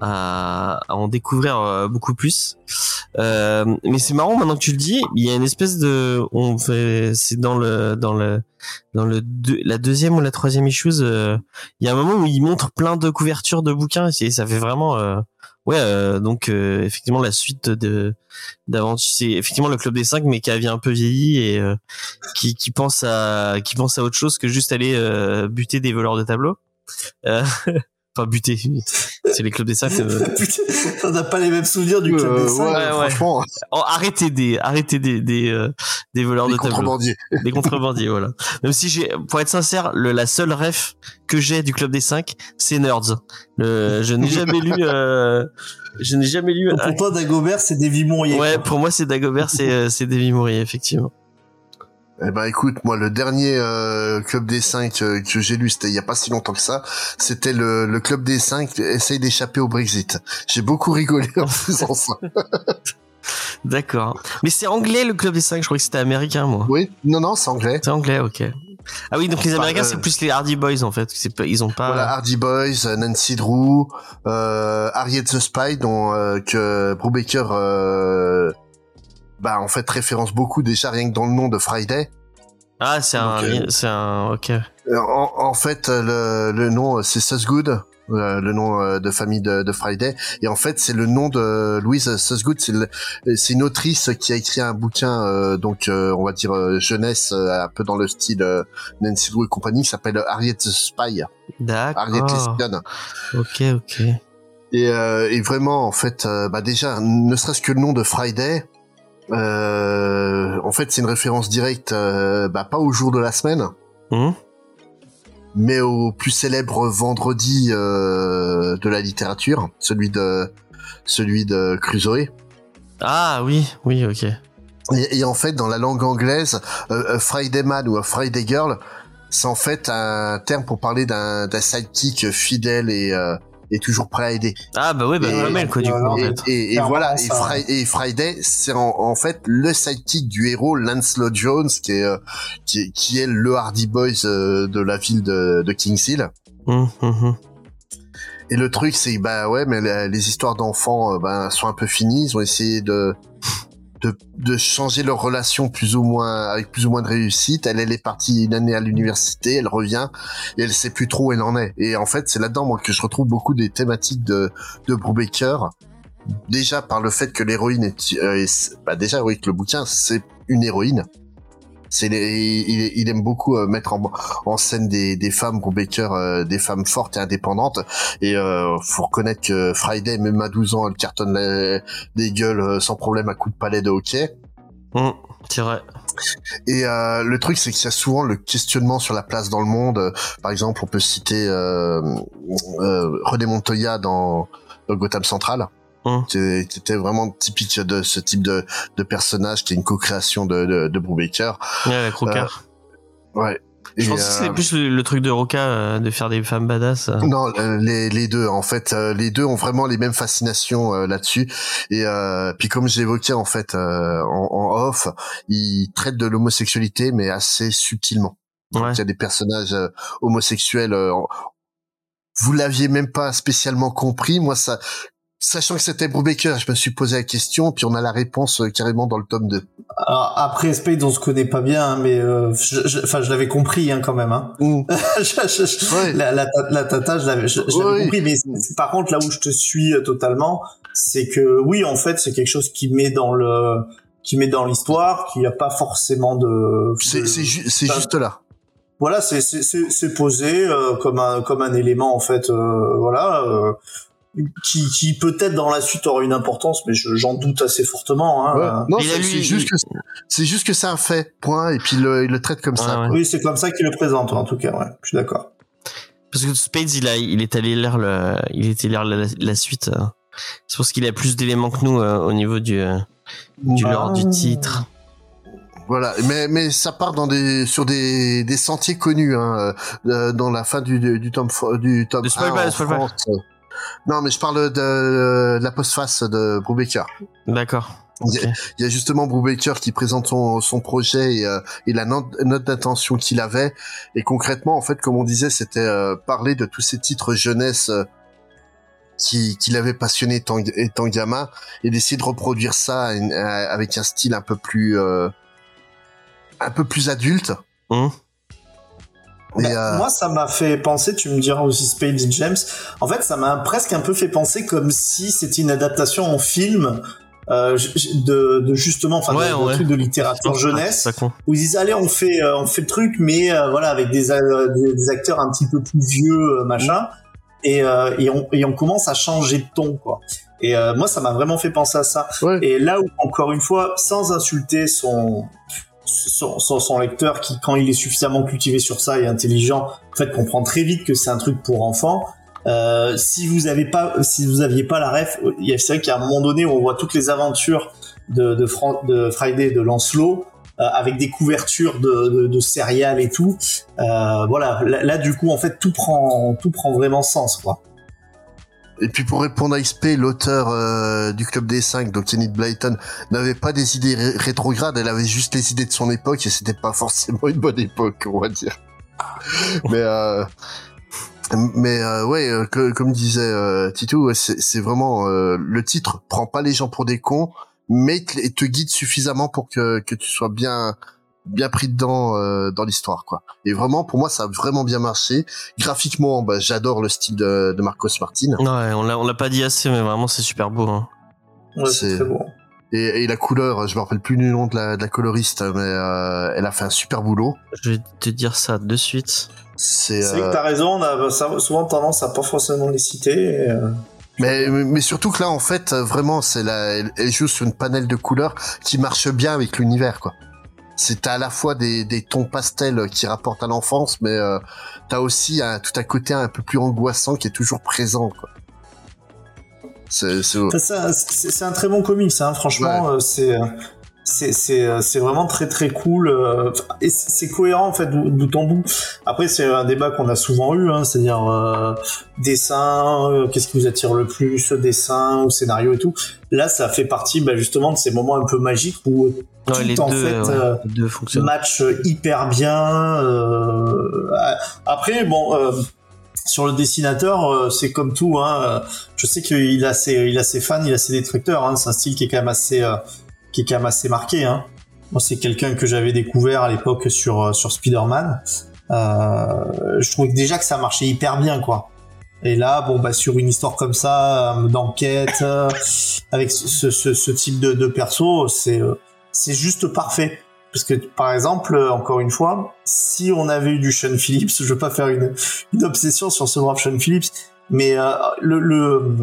à, à en découvrir euh, beaucoup plus. Euh, mais c'est marrant maintenant que tu le dis, il y a une espèce de on fait c'est dans le dans le dans le deux- la deuxième ou la troisième issues euh, il y a un moment où il montre plein de couvertures de bouquins et ça fait vraiment ouais euh, donc euh, effectivement la suite de d'aventure c'est effectivement le club des cinq mais qui a un peu vieilli et euh, qui qui pense à qui pense à autre chose que juste aller buter des voleurs de tableaux enfin buter c'est les clubs des cinq euh, on n'a pas les mêmes souvenirs du club Euh, des cinq. ouais, Ouais, franchement, oh, arrêtez des arrêtez des des, euh, des voleurs les de tableaux contrebandiers. des contrebandiers voilà même si j'ai pour être sincère le, la seule ref que j'ai du club des cinq c'est Nerds le, je n'ai jamais lu euh, je n'ai jamais lu Donc, Pour toi, Dagobert, c'est des Mourier. ouais quoi. pour moi c'est Dagobert c'est euh, c'est Davy Mourier effectivement Eh ben écoute, moi le dernier euh, club des cinq euh, que j'ai lu, c'était il y a pas si longtemps que ça. C'était le, le club des cinq essaye d'échapper au Brexit. J'ai beaucoup rigolé en faisant ça. d'accord mais c'est anglais le club des cinq je crois que c'était américain moi Oui, non non, c'est anglais. c'est anglais ok ah oui donc les américains euh, c'est plus les Hardy Boys en fait c'est ils ont pas Voilà, Hardy Boys, euh, Nancy Drew, euh, Harriet the Spy, dont euh, que Brubaker, euh, bah en fait référence beaucoup déjà rien que dans le nom de Friday. ah c'est un euh, c'est un ok Euh, En, en fait, euh, le, le nom c'est Susgood, euh, le nom euh, de famille de, de Friday, et en fait c'est le nom de Louise Susgood. C'est une autrice qui a écrit un bouquin, euh, donc euh, on va dire jeunesse, un peu dans le style euh, Nancy Drew et compagnie, qui s'appelle Harriet the Spy, Harriet d'accord l'espion. ok ok Et, euh, et vraiment, en fait, bah déjà, ne serait-ce que le nom de Friday, euh, en fait, c'est une référence directe, euh, bah, pas au jour de la semaine, Hum mais au plus célèbre vendredi euh, de la littérature, celui de celui de Crusoe. ah oui oui ok. Et, et en fait, dans la langue anglaise, euh, Friday Man ou a Friday Girl, c'est en fait un terme pour parler d'un d'un sidekick fidèle et, euh, et toujours prêt à aider. ah bah ouais bah Et- quoi du coup en et, fait et- voilà, et, ça. Fri- et Friday, c'est en, en fait le sidekick du héros Lancelot Jones, qui est euh, qui, est- qui est le Hardy Boys euh, de la ville de, de Kings Hill. Hum, hum, hum. Et le truc, c'est bah ouais, mais la- les histoires d'enfants euh, ben, sont un peu finies. Ils ont essayé de, de changer leur relation plus ou moins avec plus ou moins de réussite. Elle, est partie une année à l'université, elle revient et elle sait plus trop où elle en est. Et en fait, c'est là-dedans que je retrouve beaucoup des thématiques de de Brubaker. Déjà par le fait que l'héroïne est, euh, bah déjà oui que le bouquin c'est une héroïne. C'est il, il aime beaucoup euh, mettre en, en scène des, des femmes Brubaker, euh, des femmes fortes et indépendantes. Et euh, faut reconnaître que Friday, même à 12 ans, elle cartonne les- des gueules euh, sans problème à coups de palais de hockey. Hum, c'est vrai Et euh, le truc, c'est qu'il y a souvent le questionnement sur la place dans le monde. Par exemple, on peut citer euh, euh, René Montoya dans, dans Gotham Central, Qui, est- qui était vraiment typique de ce type de, de personnage, qui est une co-création de, de, de Brubaker. ouais avec Roca Ouais. je pense que c'est euh, plus le, le truc de Roca euh, de faire des femmes badass euh. Non, euh, les, les deux en fait, euh, les deux ont vraiment les mêmes fascinations euh, là-dessus. Et euh, puis comme j'évoquais en fait euh, en, en off, ils traitent de l'homosexualité mais assez subtilement. Ouais. Il y a des personnages euh, homosexuels. euh, en- vous l'aviez même pas spécialement compris. Moi, ça, sachant que c'était Brubaker, je me suis posé la question, puis on a la réponse euh, carrément dans le tome 2. Alors, après Spade, on se connaît pas bien, hein, mais euh, je, je- enfin, je l'avais compris hein, quand même. Hein. Mm. Je- Ouais. la, la, la tata, je l'avais compris, mais par contre, là où je te suis euh, totalement, c'est que oui, en fait, c'est quelque chose qui met dans le qui met dans l'histoire, qui a pas forcément de. C'est ju- juste là. voilà, c'est posé euh, comme un comme un élément en fait, euh, voilà, euh, qui qui peut-être dans la suite aura une importance, mais je- j'en doute assez fortement. Hein. Ouais. Non, c'est juste que c'est juste que c'est un fait, point. Et puis il le, il le traite comme Ouais, ça. ouais. Oui, c'est comme ça qu'il le présente en tout cas. Ouais, je suis d'accord. Parce que Spades, il a, il est allé lire le, il était lire la, la suite. euh. C'est parce qu'il a plus d'éléments que nous euh, au niveau du, euh, du lore du titre. Voilà, mais mais ça part dans des sur des des sentiers connus hein, euh, dans la fin du du, du tome du tome Ne spoil 1 pas, en ne spoil pas. Non, mais je parle de, de la postface de Brubaker. D'accord. Il y, a, il y a justement Brubaker qui présente son, son projet et, euh, et la note, note d'intention qu'il avait. Et concrètement, en fait, comme on disait, c'était euh, parler de tous ces titres jeunesse euh, qui, qui l'avaient passionné étant, étant gamin et d'essayer de reproduire ça avec un style un peu plus euh, un peu plus adulte. Hum. Et, euh, Moi, ça m'a fait penser, tu me diras aussi Spade James, en fait, ça m'a presque un peu fait penser comme si c'était une adaptation en film euh, de, de justement, enfin, Ouais, de, ouais. de littérature C'est jeunesse, con. où ils disent, allez, on fait, euh, on fait le truc, mais euh, voilà, avec des, euh, des, acteurs un petit peu plus vieux, machin, et, euh, et, on, et on commence à changer de ton, quoi. Et euh, moi, ça m'a vraiment fait penser à ça. ouais. Et là où, encore une fois, sans insulter son, son, son, son lecteur qui, quand il est suffisamment cultivé sur ça et intelligent, en fait, comprend très vite que c'est un truc pour enfants. Euh, si vous avez pas, si vous aviez pas la ref, a c'est vrai qu'à un moment donné on voit toutes les aventures de de, Friday de Lancelot euh, avec des couvertures de, de, de céréales et tout. Euh, voilà, là, là, du coup en fait tout prend tout prend vraiment sens quoi. Et puis pour répondre à XP, l'auteur euh, du Club des 5, donc Enid Blyton, n'avait pas des idées ré- rétrogrades, elle avait juste les idées de son époque et c'était pas forcément une bonne époque, on va dire. mais euh, mais euh, ouais, euh, que- comme disait euh, Titou, c'est vraiment euh, le titre prend pas les gens pour des cons, mais te, te guide suffisamment pour que que tu sois bien bien pris dedans euh, dans l'histoire quoi. Et vraiment pour moi ça a vraiment bien marché. Graphiquement, bah, j'adore le style de, de Marcos Martin. Ouais, on l'a, on l'a pas dit assez, mais vraiment c'est super beau. Hein. Ouais, C'est- bon. Et, et la couleur, je me rappelle plus du nom de la, de la coloriste, mais euh, elle a fait un super boulot. Je vais te dire ça de suite. C'est, euh, que t'as raison, on a souvent tendance à pas forcément les citer. et, euh, mais, mais surtout que là, en fait, vraiment, c'est la, elle, elle joue sur une panel de couleurs qui marche bien avec l'univers, quoi. C'est à la fois des, des tons pastels qui rapportent à l'enfance, mais euh, t'as aussi un, tout un côté un peu plus angoissant qui est toujours présent, quoi. C'est, c'est, C'est c'est un très bon comics, hein, franchement, euh, c'est euh, c'est c'est euh, c'est vraiment très très cool euh, et c'est cohérent en fait bout en bout. Après c'est un débat qu'on a souvent eu, hein, c'est-à-dire euh, dessin, euh, qu'est-ce qui vous attire le plus, dessin ou scénario et tout. Là ça fait partie bah, justement de ces moments un peu magiques où Ouais, Tout les en deux, fait, ouais, euh, deux match hyper bien. euh, après, bon, euh, sur le dessinateur, euh, c'est comme tout. Hein, je sais qu'il a ses, il a ses fans, il a ses détracteurs. Hein, c'est un style qui est quand même assez, euh, qui est quand même assez marqué. Hein. Moi, c'est quelqu'un que j'avais découvert à l'époque sur euh, sur Spider-Man. Euh, je trouvais déjà que ça marchait hyper bien, quoi. Et là, bon, bah, sur une histoire comme ça, euh, d'enquête, avec ce, ce, type de, de perso, c'est c'est juste parfait. Parce que, par exemple, encore une fois, si on avait eu du Sean Phillips, je veux pas faire une, obsession sur ce brave Sean Phillips, mais le, le,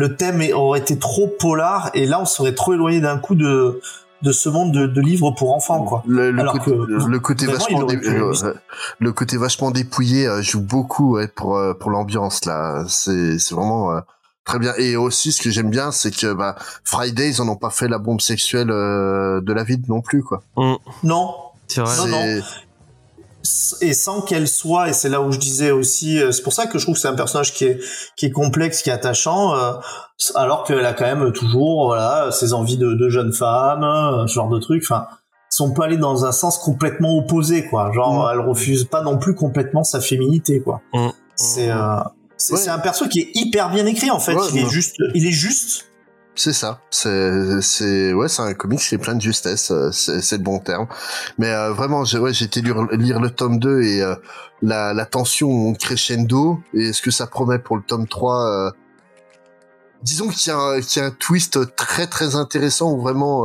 le thème aurait été trop polar, et là, on serait trop éloigné d'un coup de, de ce monde de, de livres pour enfants, quoi. Le, le Alors côté, que, le côté vraiment, vachement il aurait dé- pu- le côté vachement dépouillé euh, joue beaucoup ouais, pour euh, pour l'ambiance là c'est c'est vraiment euh, très bien et aussi ce que j'aime bien c'est que bah Friday ils en ont pas fait la bombe sexuelle euh, de la vie non plus quoi Non, c'est vrai. Non, non. Et sans qu'elle soit, et c'est là où je disais aussi, euh, c'est pour ça que je trouve que c'est un personnage qui est, qui est complexe, qui est attachant, euh, alors qu'elle a quand même toujours, voilà, ses envies de, de jeune femme, euh, ce genre de trucs, enfin, sont pas allés dans un sens complètement opposé, quoi. Genre, Mm. elle refuse pas non plus complètement sa féminité, quoi. Mm. C'est, euh, c'est Ouais. un perso qui est hyper bien écrit, en fait. Ouais, il est juste, il est juste, C'est ça. C'est, c'est, ouais, c'est un comics qui est plein de justesse. euh, C'est, c'est le bon terme. Mais euh, vraiment, j'ai, ouais, j'ai été lire, le tome 2 et euh, la, tension crescendo. Et ce que ça promet pour le tome 3, euh, disons qu'il y a, un- twist très très intéressant où vraiment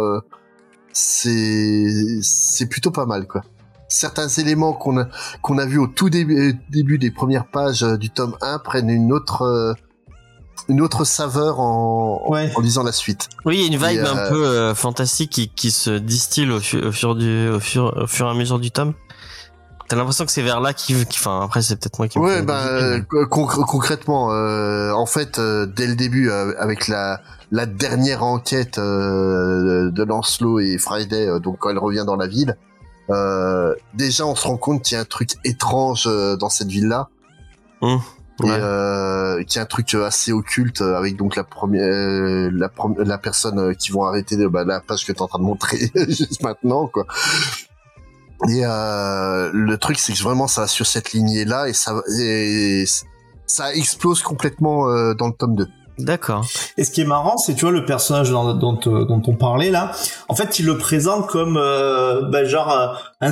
c'est, c'est plutôt pas mal, quoi. Certains éléments qu'on a, qu'on a vu au tout début, début des premières pages du tome 1 prennent une autre, une autre saveur en, Ouais. en lisant la suite. Oui, il y a une vibe Et, euh, un peu euh, fantastique qui, qui se distille au, fu- au fur du, au fur, au fur et à mesure du tome. T'as l'impression que c'est vers là qui, qui- enfin après c'est peut-être moi qui. Ouais, ben idées, euh, concr- concrètement, euh, en fait, euh, dès le début, euh, avec la la dernière enquête euh, de Lancelot et Friday, euh, donc quand elle revient dans la ville, euh, déjà on se rend compte qu'il y a un truc étrange euh, dans cette ville-là. Et euh, qu'il y a un truc assez occulte euh, avec donc la première euh, la, la personne euh, qui vont arrêter de, bah, la page que tu es en train de montrer juste maintenant quoi. Et euh, le truc c'est que vraiment ça va sur cette lignée là et ça et ça explose complètement euh, dans le tome 2. D'accord. Et ce qui est marrant, c'est tu vois le personnage dont, dont, dont on parlait là. En fait, il le présente comme euh, bah, genre euh, un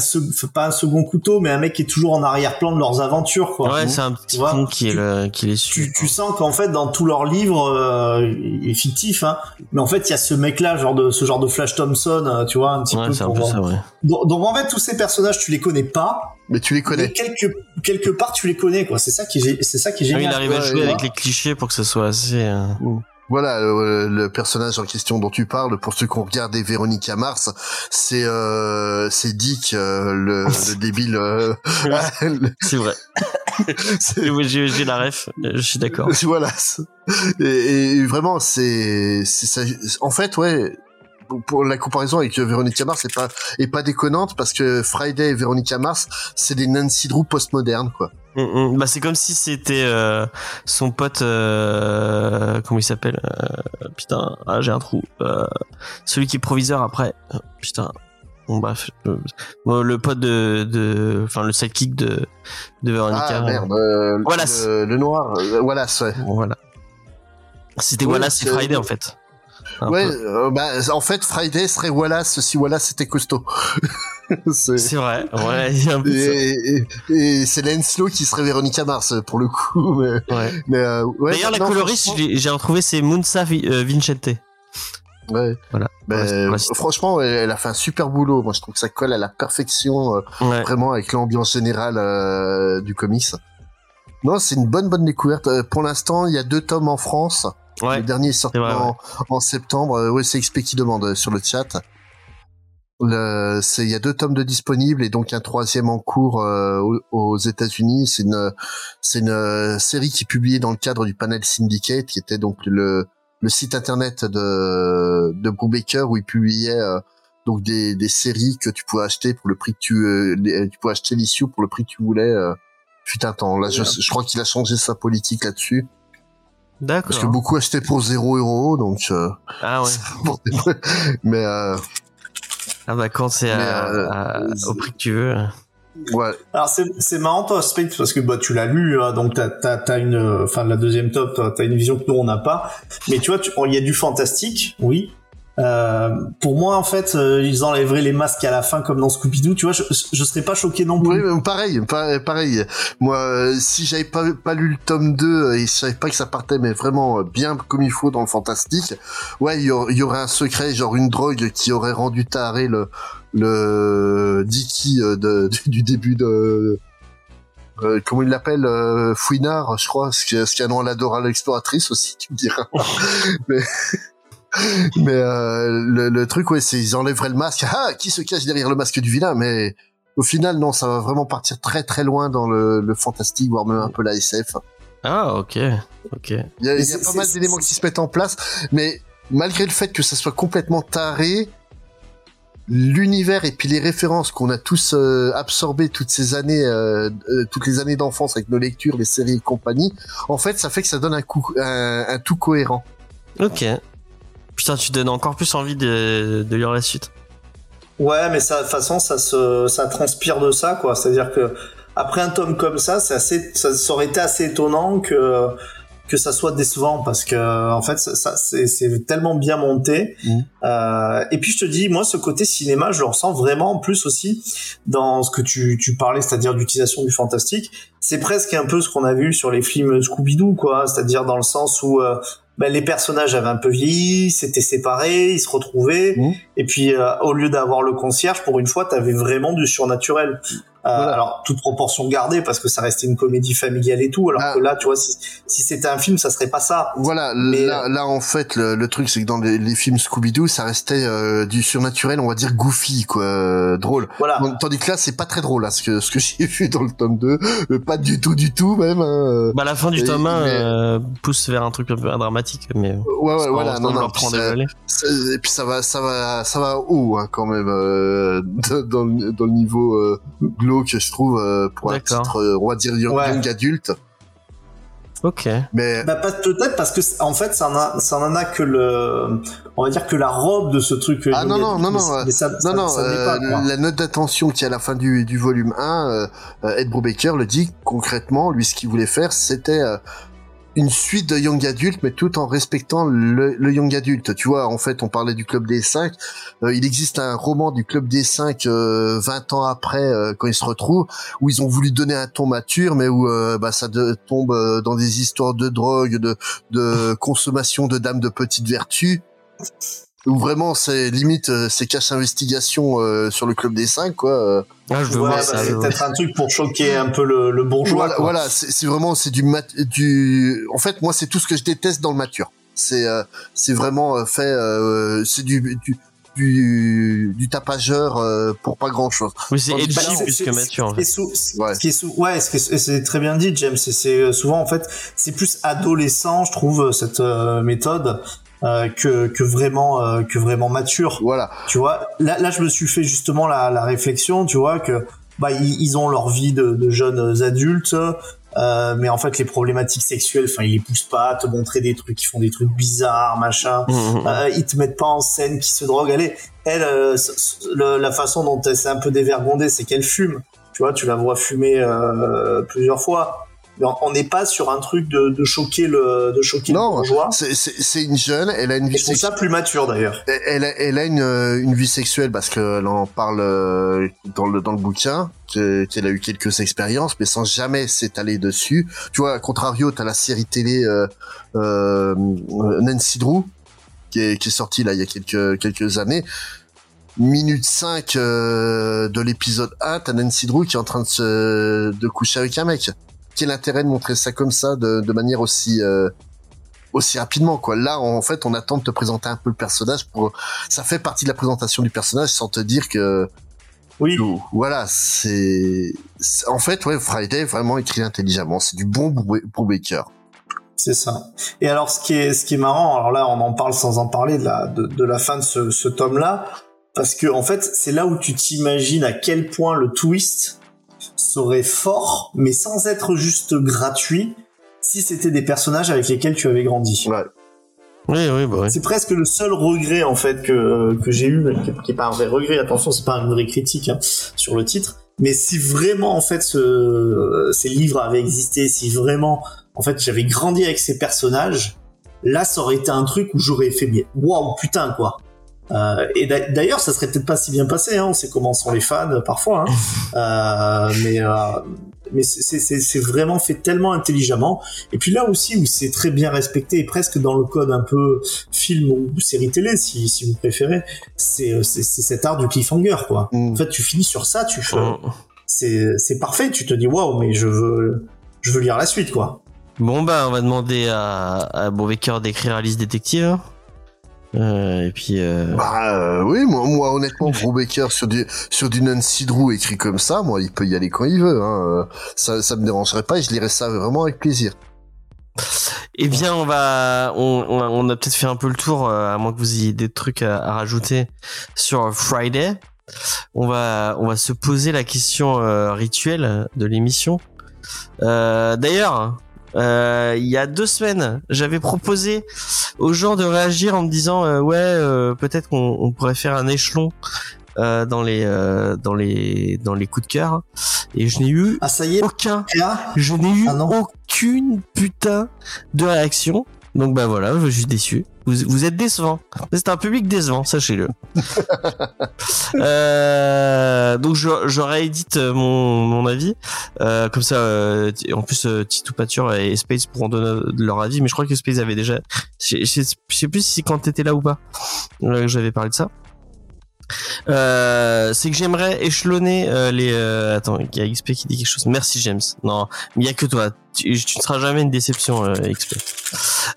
pas un second couteau, mais un mec qui est toujours en arrière-plan de leurs aventures quoi. Ouais, c'est un petit con qui est le, qui les suit. tu, tu sens qu'en fait dans tous leurs livres euh, il est fictif hein mais en fait il y a ce mec là genre de ce genre de Flash Thompson euh, tu vois un petit Ouais, peu c'est un pour peu ça, ouais. donc, donc, en fait tous ces personnages tu les connais pas Mais tu les mais connais. quelque quelque part tu les connais quoi c'est ça qui est c'est ça qui est Ah oui, génial il arrive à jouer avec les clichés pour que ce soit assez. euh, Voilà, euh, le personnage en question dont tu parles, pour ceux qui ont regardé Véronica Mars, c'est euh, c'est Dick, euh, le, le débile. euh, C'est vrai. Oui, J'ai j'ai la ref. Je suis d'accord. voilà. Et, et vraiment, c'est, c'est ça. En fait, ouais. Pour- la comparaison avec euh, Véronica Mars, c'est pas est pas déconnante parce que Friday et Véronica Mars, c'est des Nancy Drew postmodernes, quoi. Mm, mm. Bah c'est comme si c'était euh, son pote. Euh, comment il s'appelle Euh, Putain, ah, j'ai un trou. Celui qui est proviseur après. Putain. Bon bref, bon, le pote de, de, enfin le sidekick de de Veronica. Ah merde, Wallace. le, le noir, Wallace, ouais. Voilà. C'était Ouais, Wallace et Friday en fait. Ouais, euh, bah, en fait, Friday serait Wallace si Wallace était costaud. c'est vrai. Ouais, il y a un peu de ça. et, et, et c'est Lenslow qui serait Véronica Mars pour le coup. Mais, Ouais. mais euh, ouais, D'ailleurs, la coloriste, franchement- j'ai retrouvé c'est Munsa euh, Vincente. Ouais. Voilà. Ben, franchement, elle, a fait un super boulot. Moi, je trouve que ça colle à la perfection, euh, Ouais. vraiment avec l'ambiance générale euh, du comics. Non, c'est une bonne bonne découverte. Pour l'instant, il y a deux tomes en France. Ouais. Le dernier est sorti vrai, en, en septembre. Euh, ouais, c'est XP qui demande euh, sur le chat. Le, c'est, il y a deux tomes de disponibles et donc un troisième en cours euh, aux, États-Unis. C'est une, c'est une série qui est publiée dans le cadre du Panel Syndicate, qui était donc le, le site internet de, de Brubaker où il publiait euh, donc des, des séries que tu pouvais acheter pour le prix que tu, euh, tu pouvais acheter l'issue pour le prix que tu voulais. Euh, un temps. Là, je, je crois qu'il a changé sa politique là-dessus. Parce que beaucoup achetaient pour 0 euros, donc. Euh, Ah ouais. bon, mais euh, Ah bah quand c'est euh, au prix que tu veux. ouais, Alors c'est c'est marrant toi Spectre parce que bah tu l'as lu hein, donc t'as t'as t'as une enfin la deuxième top t'as t'as une vision que nous on n'a pas mais tu vois il y a du fantastique oui euh, pour moi en fait euh, ils enlèveraient les masques à la fin comme dans Scooby Doo tu vois je, je serais pas choqué non oui, plus mais pareil, pa- pareil. Moi, euh, si j'avais pas pas lu le tome 2 euh, et je savais pas que ça partait, mais vraiment bien comme il faut dans le fantastique, ouais, il y, y aurait un secret, genre une drogue qui aurait rendu taré le le Dicky de, du, du début de euh, comment il l'appelle euh, Fouinard, je crois, ce qui, ce qui a un nom à l'adora l'exploratrice aussi, tu me diras. mais mais euh, le, le truc, ouais, c'est ils enlèveraient le masque. Ah, qui se cache derrière le masque du vilain? Mais au final, non, ça va vraiment partir très très loin dans le, le fantastique, voire même un peu la SF. Ah ok. Ok. Il y a, il y a c'est- pas mal d'éléments qui se mettent en place, mais malgré le fait que ça soit complètement taré, l'univers et puis les références qu'on a tous euh, absorbées toutes ces années, euh, euh, toutes les années d'enfance avec nos lectures, les séries et compagnie, en fait, ça fait que ça donne un, coup, un, un tout cohérent. Ok. Putain, tu donnes encore plus envie de, de lire la suite. ouais mais ça de toute façon ça se ça transpire de ça quoi c'est à dire que après un tome comme ça c'est assez ça, ça aurait été assez étonnant que que ça soit décevant parce que en fait ça, ça c'est c'est tellement bien monté Mm. euh, et puis je te dis moi ce côté cinéma je le ressens vraiment en plus aussi dans ce que tu tu parlais c'est-à-dire d'utilisation du fantastique c'est presque un peu ce qu'on a vu sur les films Scooby Doo quoi c'est-à-dire dans le sens où euh, ben, les personnages avaient un peu vieilli, s'étaient séparés, ils se retrouvaient, Mhm. et puis euh, au lieu d'avoir le concierge, pour une fois, t'avais vraiment du surnaturel. Euh, Voilà. Alors toute proportion gardée parce que ça restait une comédie familiale et tout. Alors Ah. que là, tu vois, si, si c'était un film, ça serait pas ça. Voilà, Mais- là, là en fait le, le truc c'est que dans les, les films Scooby-Doo ça restait euh, du surnaturel on va dire goofy quoi, euh, drôle. Voilà. Tandis que là c'est pas très drôle hein, ce que ce que j'ai vu dans le tome 2, euh, pas du tout du tout même. hein, euh. Bah la fin du Et- tome 1 mais- euh, pousse vers un truc un peu dramatique, mais Ouais ouais voilà non non puis prendre ça- des relais. ça- et puis ça va ça va ça va haut hein, quand même euh, dans, le- dans le niveau euh, glauque je trouve euh, pour un titre euh, on va dire young, Ouais. young adulte Ok. mais Bah, pas- peut-être parce que en fait ça en a a que le on va dire que la robe de ce truc Ah, non, non, non, non, mais ça, Non, ça- non, ça l'est euh, pas, quoi. la note d'attention qui est à la fin du, du volume 1, euh, euh, Ed Brubaker le dit concrètement, lui ce qu'il voulait faire c'était euh, une suite de Young Adult, mais tout en respectant le, le Young Adult. Tu vois, en fait, on parlait du Club des 5, euh, il existe un roman du Club des 5 euh, 20 ans après, euh, quand ils se retrouvent, où ils ont voulu donner un ton mature, mais où euh, bah, ça tombe euh, dans des histoires de drogue, de, de consommation de dames de petite vertu où vraiment c'est limite euh, c'est cache investigation euh, sur le club des 5 quoi euh. Ah, je veux Ouais, voir bah, ça. je c'est veux peut-être un truc pour choquer un peu le, le bourgeois. voilà, voilà c'est c'est vraiment c'est du mat du en fait moi c'est tout ce que je déteste dans le mature c'est euh, c'est vraiment euh, fait euh, c'est du, du du du tapageur euh, pour pas grand chose Oui, c'est Bah, edgy c'est- plus c'est- que mature. en ce qui est fait. sou- ce Ouais. qui est ouais, ce qui est- c'est très bien dit, James. C'est- C'est souvent en fait, c'est plus adolescent, je trouve, cette euh, méthode euh, que que vraiment euh, que vraiment mature. voilà Tu vois, là, là, je me suis fait justement la, la réflexion, tu vois, que bah ils, ils ont leur vie de, de jeunes adultes, euh, mais en fait les problématiques sexuelles, enfin ils les poussent pas à te montrer des trucs qui font des trucs bizarres, machin. Mmh, mmh. Euh, ils te mettent pas en scène qui se drogue. Elle, est- elle, euh, c- le- la façon dont elle s'est un peu dévergondée, c'est qu'elle fume. Tu vois, tu la vois fumer euh, plusieurs fois. On- n'est pas sur un truc de, de choquer le, de choquer le non bourgeois. c'est c'est c'est une jeune elle a une vie sexuelle ça plus mature d'ailleurs. elle a, elle a une, euh, une vie sexuelle parce qu'elle en parle euh, dans le dans le bouquin que- qu'elle a eu quelques expériences mais sans jamais s'étaler dessus tu vois à contrario t'as la série télé euh, euh, Nancy Drew qui est, qui est sortie là il y a quelques quelques années minute 5 euh, de l'épisode 1 t'as Nancy Drew qui est en train de se de coucher avec un mec quel intérêt de montrer ça comme ça de, de manière aussi euh, aussi rapidement quoi. Là en fait on attend de te présenter un peu le personnage pour ça fait partie de la présentation du personnage sans te dire que Oui. voilà c'est en fait ouais Friday vraiment écrit intelligemment c'est du bon Brubaker. C'est ça. Et alors, ce qui est, ce qui est marrant, alors là, on en parle sans en parler de la, de, de la fin de ce, ce tome-là, parce que, en fait, c'est là où tu t'imagines à quel point le twist serait fort, mais sans être juste gratuit, si c'était des personnages avec lesquels tu avais grandi. Ouais. Oui, oui, bah oui. C'est presque le seul regret, en fait, que, que j'ai eu, qui, qui est pas un vrai regret, attention, c'est pas une vraie critique, hein, sur le titre. Mais si vraiment, en fait, ce, ces livres avaient existé, si vraiment, en fait, j'avais grandi avec ces personnages, là, ça aurait été un truc où j'aurais fait, mais waouh, putain, quoi. Euh, et d'a- d'ailleurs, ça serait peut-être pas si bien passé, hein, on sait comment sont les fans parfois, hein. Euh, mais euh, mais c'est- vraiment fait tellement intelligemment. Et puis là aussi où c'est très bien respecté, et presque dans le code un peu film ou série télé, si, si vous préférez, c'est cet art du cliffhanger, quoi. Mm. En fait, tu finis sur ça, tu fais, Mmh. c'est parfait. Tu te dis waouh, mais je veux je veux lire la suite, quoi. Bon bah on va demander à, à Beaubaker d'écrire Alice Détective. Euh, et puis euh, Bah euh, oui moi, moi honnêtement Brubaker sur du sur du Nancy Drew écrit comme ça moi il peut y aller quand il veut hein. euh, ça ça me dérangerait pas et je lirais ça vraiment avec plaisir. eh bien on va on, on a, on a peut-être fait un peu le tour euh, à moins que vous ayez des trucs à, à rajouter sur Friday. On va on va se poser la question euh, rituelle de l'émission. Euh, D'ailleurs, euh, il y a deux semaines, j'avais proposé aux gens de réagir en me disant euh, ouais euh, peut-être qu'on on pourrait faire un échelon euh, dans les euh, dans les dans les coups de cœur et je n'ai eu Ah, ça y est. aucun, je n'ai eu Ah aucune putain de réaction. Donc bah voilà, je suis déçu. Vous, vous êtes décevant. C'est un public décevant, sachez-le. euh, donc je- j'aurais édite mon, mon avis. Euh, comme ça, euh, en plus, euh, Titou Pature et Space pourront donner leur avis. Mais je crois que Space avait déjà... Je, je, je sais plus si c'est quand t'étais là ou pas euh, j'avais parlé de ça. Euh, c'est que j'aimerais échelonner euh, les. euh, attends, il y a XP qui dit quelque chose. Merci James. Non, il y a que toi. Tu, tu ne seras jamais une déception, euh, XP.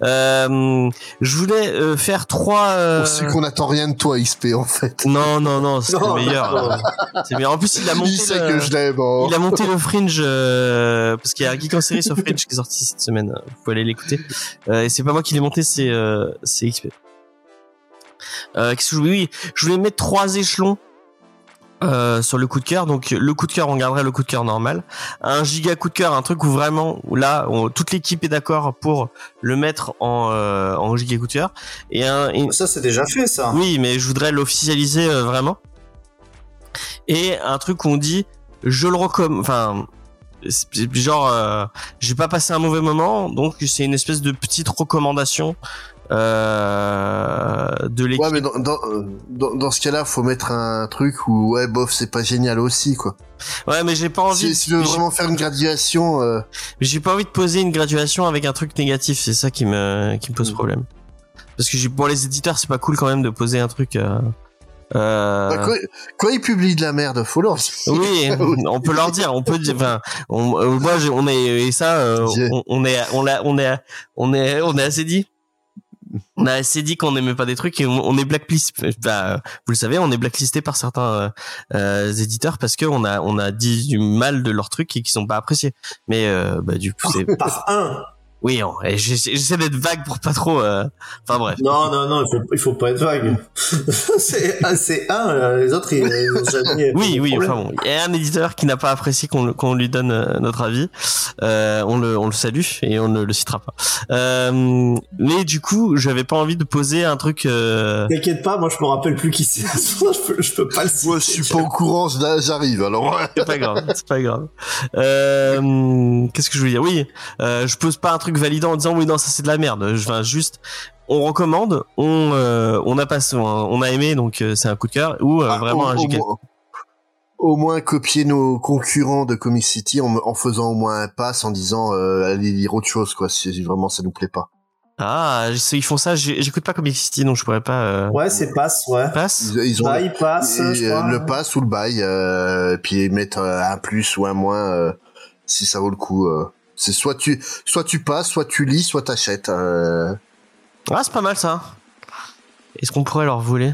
Euh, je voulais euh, faire trois. euh, On sait qu'on attend rien de toi, XP, en fait. Non, non, non, c'est meilleur. C'est meilleur. En plus, il a monté. Il sait le- que je l'aime. oh. il a monté le Fringe euh, parce qu'il y a un geek en série sur Fringe qui est sorti cette semaine. Vous pouvez aller l'écouter. Euh, et c'est pas moi qui l'ai monté, c'est euh, c'est XP. Euh, Qu'est-ce que je voulais Oui, je voulais mettre trois échelons euh, sur le coup de cœur. Donc le coup de cœur, on garderait le coup de cœur normal. Un giga coup de cœur, un truc où vraiment où là, on- toute l'équipe est d'accord pour le mettre en euh, en giga coup de cœur. Et un, et- Ça, c'est déjà fait, ça. oui, mais je voudrais l'officialiser euh, vraiment. Et un truc où on dit, je le recommande, enfin, genre, euh, j'ai pas passé un mauvais moment, donc c'est une espèce de petite recommandation euh, de l'équipe. Ouais, mais dans, dans, dans, dans ce cas-là, faut mettre un truc où, ouais, bof, c'est pas génial aussi, quoi. Ouais, mais j'ai pas envie. Si, si tu veux vraiment faire une graduation, euh, J'ai pas envie de poser une graduation avec un truc négatif, c'est ça qui me qui me pose Mm. problème. Parce que pour les éditeurs, c'est pas cool quand même de poser un truc. Euh, euh, bah, quand, quand ils publient de la merde, faut leur dire. Oui, on peut leur dire, on peut dire, enfin, on, euh, moi, on est, et ça, on, on est, on l'a, on est, on est, on est assez dit. On a assez dit qu'on n'aimait pas des trucs et on, on est blacklist. Bah, vous le savez, on est blacklisté par certains euh, euh, éditeurs parce que on a, on a dit du mal de leurs trucs et qu'ils sont pas appréciés. Mais euh, bah, du coup, c'est, Par un. Oui, j'essaie d'être vague pour pas trop. euh, Enfin bref. Non, non, non, il faut, il faut pas être vague. c'est ah, c'est un, euh, les autres, ils, ils ont jamais. Oui, oui, problème. enfin bon, il y a un éditeur qui n'a pas apprécié qu'on qu'on lui donne euh, notre avis. Euh, on le on le salue et on ne le citera pas. Euh, mais du coup, j'avais pas envie de poser un truc. Euh... T'inquiète pas, moi je me rappelle plus qui c'est. je peux, je peux pas le citer. Moi, je suis pas au courant, j'arrive, alors. C'est pas grave, c'est pas grave. Euh, Qu'est-ce que je veux dire? Oui, euh, je pose pas un truc validant en disant oui non ça c'est de la merde. Je viens juste, on recommande, on euh, on a passé, on a aimé donc euh, c'est un coup de cœur ou euh, Ah, vraiment au, un au giga. moins- au moins copier nos concurrents de Comic City en, en faisant au moins un pass en disant euh, allez lire autre chose quoi si vraiment ça nous plaît pas. Ah, ils font ça. j'ai- J'écoute pas Comic City donc je pourrais pas. Euh... Ouais, c'est passe, ouais. Passe. Ils, ils ont Bah, je crois. le pass ou le bail euh, puis ils mettent euh, un plus ou un moins euh, si ça vaut le coup. euh. C'est soit tu soit tu passes, soit tu lis, soit t'achètes. Euh, Ah, c'est pas mal ça. Est-ce qu'on pourrait leur voler?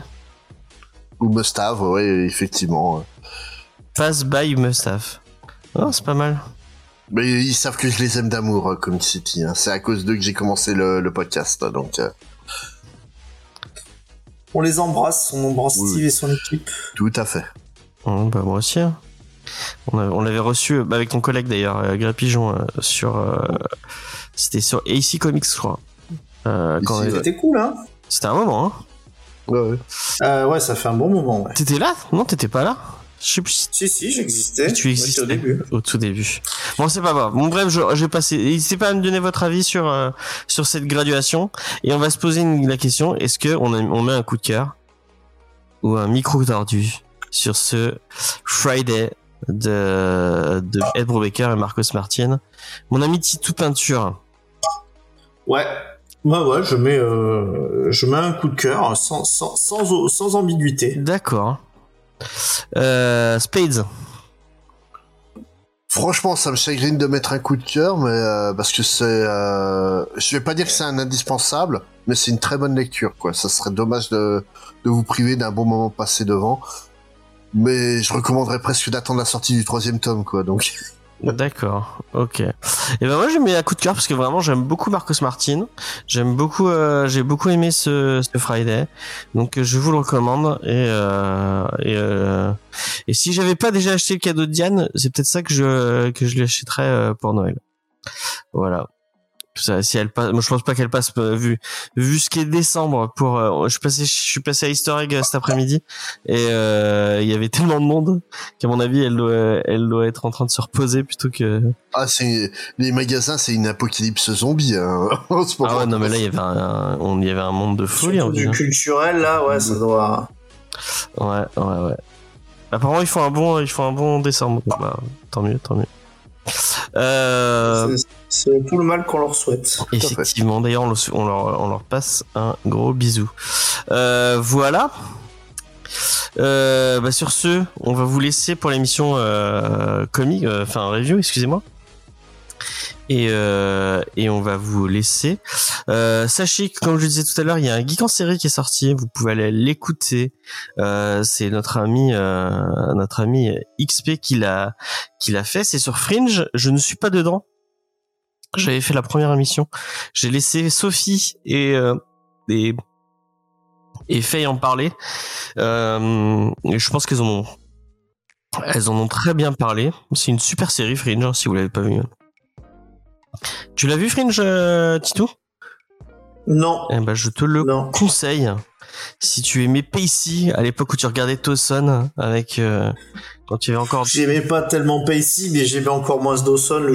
Ou must have, ouais effectivement. Pass by must have. Oh, c'est pas mal. Mais ils savent que je les aime d'amour, euh, Comic City. hein. C'est à cause d'eux que j'ai commencé le, le podcast. Donc, euh, On les embrasse, on embrasse Oui, Steve oui. et son équipe. tout à fait. Oh, bah moi aussi. hein. On, l'avait reçu bah, avec ton collègue d'ailleurs, euh, Gré Pigeon, euh, sur. euh, C'était sur AC Comics, je crois. Euh. C'était cool, hein C'était un moment. Hein. Ouais, ouais. euh, Ouais, ça fait un bon moment, ouais. T'étais là? Non, t'étais pas là? Je sais plus. si Si, si, j'existais. Tu Ouais, existais au début. au tout début. Bon, c'est pas grave. Bon, bref, je- j'ai passé. N'hésitez pas à me donner votre avis sur euh, sur cette graduation et on va se poser une- la question est-ce que on, a- on met un coup de cœur ou un micro tordu sur ce Friday de de Ed Brubaker et Marcos Martin. Mon ami Titou Peinture. Ouais. Ouais, ouais, je mets, euh, je mets un coup de cœur sans, sans, sans, sans ambiguïté. D'accord. Euh, Spades. Franchement, ça me chagrine de mettre un coup de cœur, mais euh, parce que c'est, euh, je vais pas dire que c'est un indispensable, mais c'est une très bonne lecture, quoi. Ça serait dommage de, de vous priver d'un bon moment passé devant. Mais je recommanderais presque d'attendre la sortie du troisième tome, quoi. Donc, D'accord, ok. Et ben moi j'ai mis un coup de cœur parce que vraiment j'aime beaucoup Marcos Martin, j'aime beaucoup, euh, j'ai beaucoup aimé ce, ce Friday, donc je vous le recommande et euh, et, euh, et si j'avais pas déjà acheté le cadeau de Diane, c'est peut-être ça que je que je lui achèterais euh, pour Noël. Voilà. Ça, si elle passe, moi je pense pas qu'elle passe euh, vu vu ce qui est décembre pour. euh, je suis passé, je suis passé à Easter Egg euh, cet après-midi et euh, il y avait tellement de monde qu'à mon avis elle doit elle doit être en train de se reposer plutôt que. Ah, c'est les magasins, c'est une apocalypse zombie. Hein, en ce Ah ouais non mais là il y avait un, on il y avait un monde de folie en Surtout du hein. culturel, là, ouais, ça doit. Ouais ouais ouais. Apparemment ils font un bon ils font un bon décembre. Bah, tant mieux tant mieux. Euh, C'est- tout le mal qu'on leur souhaite. Effectivement, d'ailleurs, on, le- on leur, on leur passe un gros bisou. Euh, voilà. Euh, bah sur ce, on va vous laisser pour l'émission comique, enfin review, excusez-moi. Et, euh, et on va vous laisser. Euh, sachez que, comme je le disais tout à l'heure, il y a un geek en série qui est sorti. Vous pouvez aller l'écouter. Euh, c'est notre ami, euh, notre ami XP qui l'a, qui l'a fait. C'est sur Fringe. Je ne suis pas dedans. J'avais fait la première émission. J'ai laissé Sophie et euh, et et Faye en parler. Euh, je pense qu'elles en ont elles en ont très bien parlé. C'est une super série Fringe hein, si vous l'avez pas vu. Tu l'as vu Fringe euh, Titou Non, Eh ben je te le non. conseille. Si tu aimais Pacey à l'époque où tu regardais Towson avec euh, quand tu avais encore J'aimais pas tellement Pacey, mais j'aimais encore moins Dawson, le.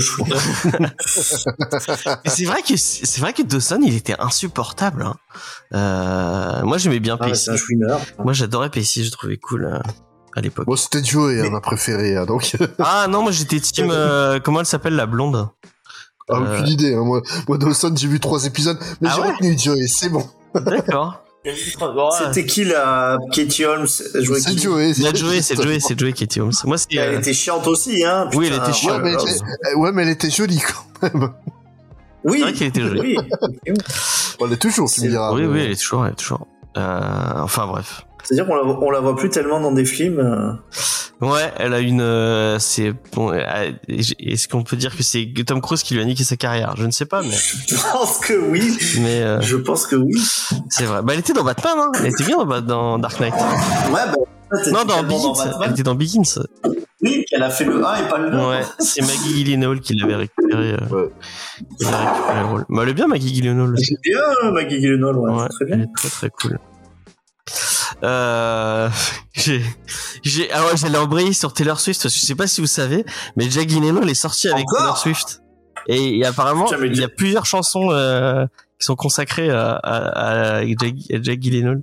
Et c'est vrai que c'est vrai que Dawson il était insupportable. hein. Euh, moi j'aimais bien Ah, Pacey. c'est un chouineur. Moi j'adorais Pacey, je trouvais cool euh, à l'époque. Moi, c'était Joey, hein, Mais- ma préférée. hein, donc, Ah non, moi j'étais team euh, comment elle s'appelle la blonde? Ah, Euh. aucune idée. Hein, moi, moi, Dawson, j'ai vu trois épisodes, mais Ah j'ai ouais retenu Joey. C'est bon. D'accord. C'était qui la Katie Holmes? Elle jouait C'est Joey. C'est Joey, c'est Joey, c'est Joey était Holmes. Moi c'est Elle euh, était chiante aussi, hein. Oui, elle était chiante. Ouais, mais, elle- ouais, mais elle était jolie quand même. Oui, C'est vrai qu'elle était jolie. Oui. Elle est toujours, tu me C'est- diras. oui oui, elle est toujours, elle est toujours. Euh, enfin bref. C'est-à-dire qu'on la, on la voit plus tellement dans des films. Euh. Ouais, elle a une. euh, c'est bon. euh, Est-ce qu'on peut dire que c'est Tom Cruise qui lui a niqué sa carrière? Je ne sais pas, mais Je pense que oui. mais euh, Je pense que oui. c'est vrai. Bah elle était dans Batman, hein. Elle était bien dans, dans Dark Knight. Ouais, bah, elle Non, dans Begins. elle était dans Begins. Oui, elle a fait le 1 et pas le 2. Ouais, c'est Maggie Gyllenhaal qui l'avait récupéré. euh, Ouais. qui avait récupéré le rôle. Mais elle est bien Maggie Gyllenhaal. aussi. C'est bien, Maggie Gyllenhaal, ouais, très elle bien. est très très cool. Euh, j'ai, j'ai, ah ouais, j'allais embrayer sur Taylor Swift parce que je sais pas si vous savez, mais Jack Gyllenhaal est sorti avec Encore Taylor Swift. Et, et apparemment, Putain, il y a plusieurs chansons euh, qui sont consacrées à, à, à Jack, à Jack Gyllenhaal.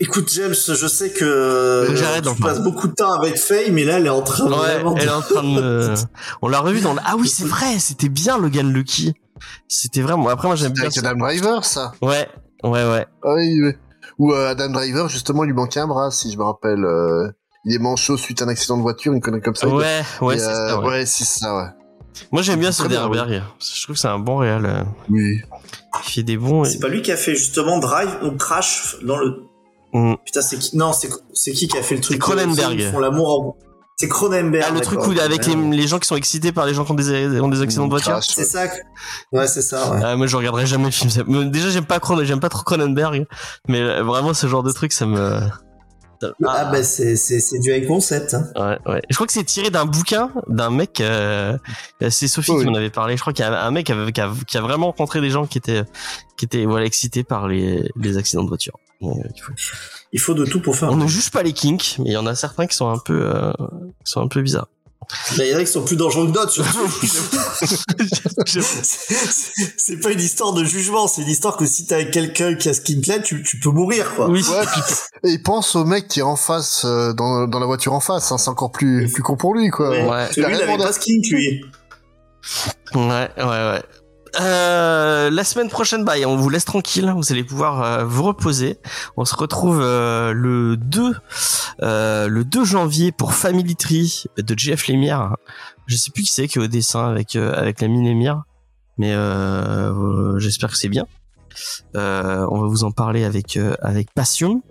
Écoute, James, je sais que que j'arrête tu passes beaucoup de temps avec Faye, mais là, elle est en train Ouais, vraiment elle est de... en train de me... On l'a revu dans le... Ah oui, c'est vrai, c'était bien Logan Lucky. C'était vraiment... Après, moi, j'aime bien avec. Adam Driver, ça. Ouais, ouais, ouais. Ah oui, oui. Ou euh, Adam Driver, justement, lui manquait un bras, si je me rappelle. euh, il est manchot suite à un accident de voiture, une connerie comme ça. Ouais, ouais, c'est euh, ça, ouais. ouais, c'est ça, ouais. Moi, j'aime bien bien, Soderbergh. Je trouve que c'est un bon réal. euh, Oui. Il fait des bons... C'est pas lui qui a fait justement Drive ou Crash dans le... Mm. Putain, c'est qui Non, c'est c'est qui qui a fait le truc C'est Cronenberg. Ils font l'amour en... C'est Cronenberg. Ah, le truc où avec les, Ouais. les gens qui sont excités par les gens qui ont des, ont des accidents de voiture. Crash, C'est ça. Ouais, c'est ça, ouais. Ah, moi, je regarderai jamais le film. Déjà, j'aime pas Cron- j'aime pas trop Cronenberg, mais euh, vraiment ce genre de truc, ça me. Ah, bah, c'est c'est- c'est du high concept. Hein. Ouais, ouais. Je crois que c'est tiré d'un bouquin d'un mec. Euh, c'est Sophie Oui. qui m'en avait parlé. Je crois qu'il y a un mec qui a, qui a, qui a vraiment rencontré des gens qui étaient, qui étaient voilà excités par les, les accidents de voiture. Euh, il faut- Il faut de tout pour faire. On ne juge pas les kinks, mais il y en a certains qui sont un peu, euh, qui sont un peu bizarres. Bah, Il y en a qui sont plus dangereux que d'autres, surtout. C'est pas une histoire de jugement, c'est une histoire que si t'as quelqu'un qui a ce kink-là, tu, tu peux mourir, quoi. oui. Ouais, puis, et pense au mec qui est en face, euh, dans, dans la voiture en face, hein, c'est encore plus, plus con pour lui, quoi. Ouais. Ouais. Parce que lui, il avait pas ce kink, lui. Ouais, ouais, ouais. Euh, la semaine prochaine, bah, on vous laisse tranquille. Vous allez pouvoir euh, vous reposer. On se retrouve euh, le 2, euh, le 2 janvier pour Family Tree de Jeff Lemire. Je sais plus qui c'est qui est au dessin avec euh, avec la mine Lemire, mais j'espère que c'est bien. Euh, on va vous en parler avec euh, avec passion.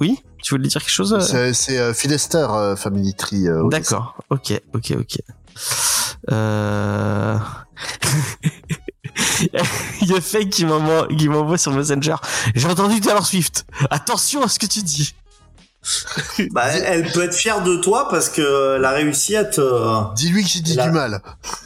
Oui, tu voulais dire quelque chose C'est, c'est euh, Phil Lester, euh, Family Tree. D'accord. Ok, ok, ok. Euh... Il y a Fake qui m'envoie, qui m'envoie sur Messenger. J'ai entendu Taylor Swift. Attention à ce que tu dis. Bah, elle, peut être fière de toi parce que elle a réussi à te, Dis-lui que j'ai dit du mal.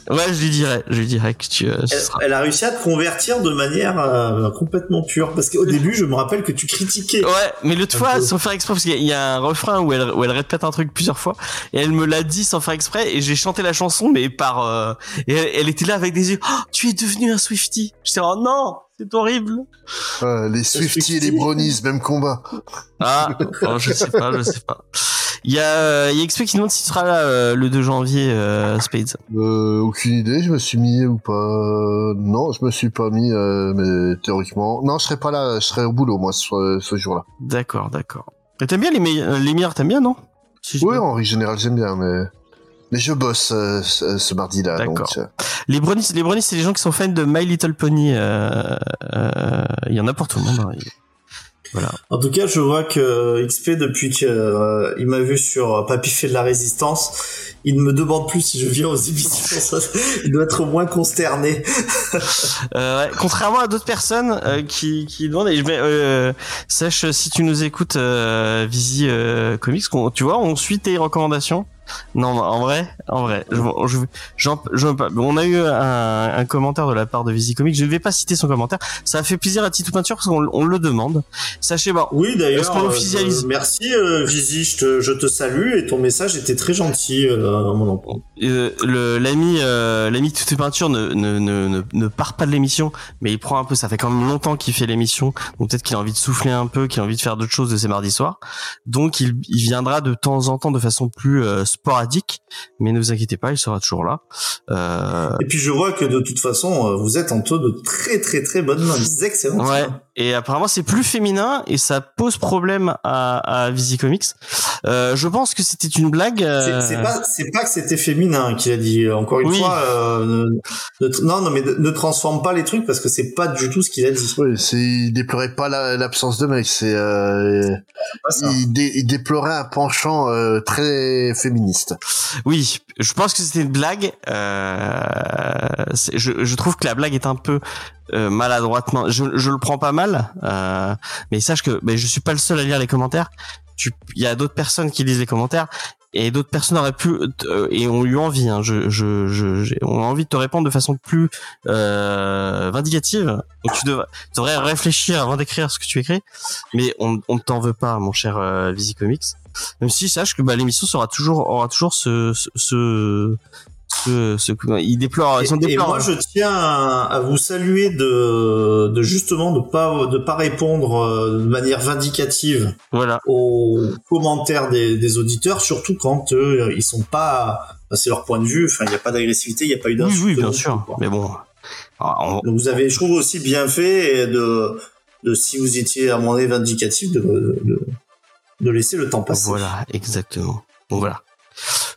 Ouais, je lui dirais, je lui dirais que tu. euh, Elle, a réussi à te convertir de manière euh, complètement pure. Parce qu'au début, je me rappelle que tu critiquais. Ouais, mais l'autre fois, peu. sans faire exprès, parce qu'il y a- il y a un refrain où elle, où elle répète un truc plusieurs fois, et elle me l'a dit sans faire exprès, et j'ai chanté la chanson, mais par, euh, et elle, elle était là avec des yeux, oh, tu es devenu un Swifty. J'étais, oh non, c'est horrible. Euh, les Swifties et les. Brownies, même combat. Ah, oh, je sais pas, je sais pas. Il y a, euh, il y a XP qui demande si tu seras là euh, le 2 janvier, euh, Spades. Euh, aucune idée, je me suis mis ou pas. Non, je me suis pas mis, euh, mais théoriquement. Non, je serai pas là, je serai au boulot, moi, ce, ce jour-là. D'accord, d'accord. Et t'aimes bien les, meilleurs- les meilleurs, t'aimes bien, non? Si Oui, en règle générale, j'aime bien, mais. Mais je bosse euh, ce, ce mardi-là, donc. D'accord. euh, Les brownies, les brownies, c'est les gens qui sont fans de My Little Pony. euh, euh, Il y en a pour tout le monde. hein. Voilà. En tout cas, je vois que XP, depuis qu'il m'a vu sur Papy fait de la résistance, il ne me demande plus si je viens aux émissions. Il doit être moins consterné. Euh, ouais, contrairement à d'autres personnes euh, qui, qui demandent, et je vais, euh, sache euh, si tu nous écoutes, euh, Visi euh, Comics, tu vois, on suit tes recommandations. Non, en vrai, en vrai, je, je, j'en- j'en- on a eu un, un commentaire de la part de Visi Comics. Je ne vais pas citer son commentaire. Ça a fait plaisir à Titou Peinture parce qu'on on le demande. Sachez, bon, Oui, d'ailleurs. Qu'on euh, officialise? euh, Merci, euh, Vizi, je te, je te salue et ton message était très gentil euh, à mon emploi. Euh, le l'ami euh, l'ami Toutes Peinture ne, ne, ne, ne, ne part pas de l'émission mais il prend un peu ça fait quand même longtemps qu'il fait l'émission donc peut-être qu'il a envie de souffler un peu qu'il a envie de faire d'autres choses de ses mardis soirs donc il, il viendra de temps en temps de façon plus euh, sporadique mais ne vous inquiétez pas il sera toujours là. Euh, Et puis je vois que de toute façon, euh, vous êtes en taux de très très très des excellentes ouais. mains. Et apparemment c'est plus féminin et ça pose problème à, à Visi Comics euh, je pense que c'était une blague euh, C'est c'est pas, c'est pas que c'était féminin qu'il a dit. Encore une Oui. fois, euh, ne- ne- non, non, mais ne, ne transforme pas les trucs parce que c'est pas du tout ce qu'il a dit. Oui, c'est, il déplorait pas la- l'absence de mec, c'est, euh, il, dé- il déplorait un penchant euh, très féministe. Oui, je pense que c'était une blague. Euh, c'est- je, je trouve que la blague est un peu euh, maladroitement. Je, je le prends pas mal, euh, mais sache que ben, je suis pas le seul à lire les commentaires. Il y a d'autres personnes qui lisent les commentaires et d'autres personnes auraient pu euh, et ont eu envie. Hein, je, je, je, j'ai- ont envie de te répondre de façon plus euh, vindicative. Donc tu devrais, devrais réfléchir avant d'écrire ce que tu écris. Mais on, on ne t'en veut pas, mon cher euh, Visi Comics. Même si sache que bah, l'émission sera toujours aura toujours ce ce ce, ce, ce- ils déplorent ils sont Et, moi, je tiens à, à vous saluer de, de justement de pas de pas répondre euh, de manière vindicative Voilà. aux commentaires des, des auditeurs, surtout quand euh, ils sont pas, bah, c'est leur point de vue. Enfin, il n'y a pas d'agressivité, il n'y a pas eu Oui d'insulte. oui bien non sûr. quoi. Mais bon. alors, on- Donc vous avez, je trouve aussi bien fait de, de si vous étiez à mon avis vindicatif de, de, de laisser le temps passer. Voilà exactement. Donc voilà.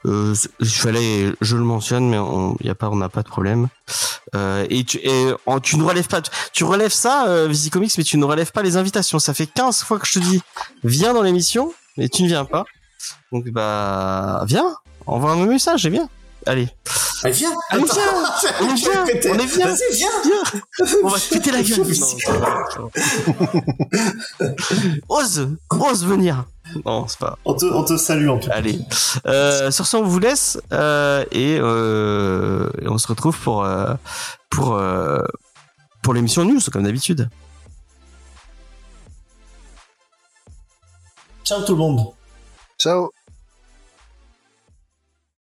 Euh, il fallait, je le mentionne, mais on y a pas, on n'a pas de problème. Euh, et tu, et en- tu ne relèves pas, tu relèves ça, euh, Visicomics, mais tu ne relèves pas les invitations. Ça fait 15 fois que je te dis, viens dans l'émission, mais tu ne viens pas. Donc bah, viens, envoie un message, et viens. Allez, Allez, viens, Allez, viens, on est péter. on est bien. Vas-y, viens. viens, on va te péter la gueule. Non, ose, ose venir. Non, c'est pas. On te, on te salue en tout cas. Allez. Euh, sur ce, on vous laisse euh, et, euh, et on se retrouve pour euh, pour euh, pour l'émission news comme d'habitude. Ciao tout le monde. Ciao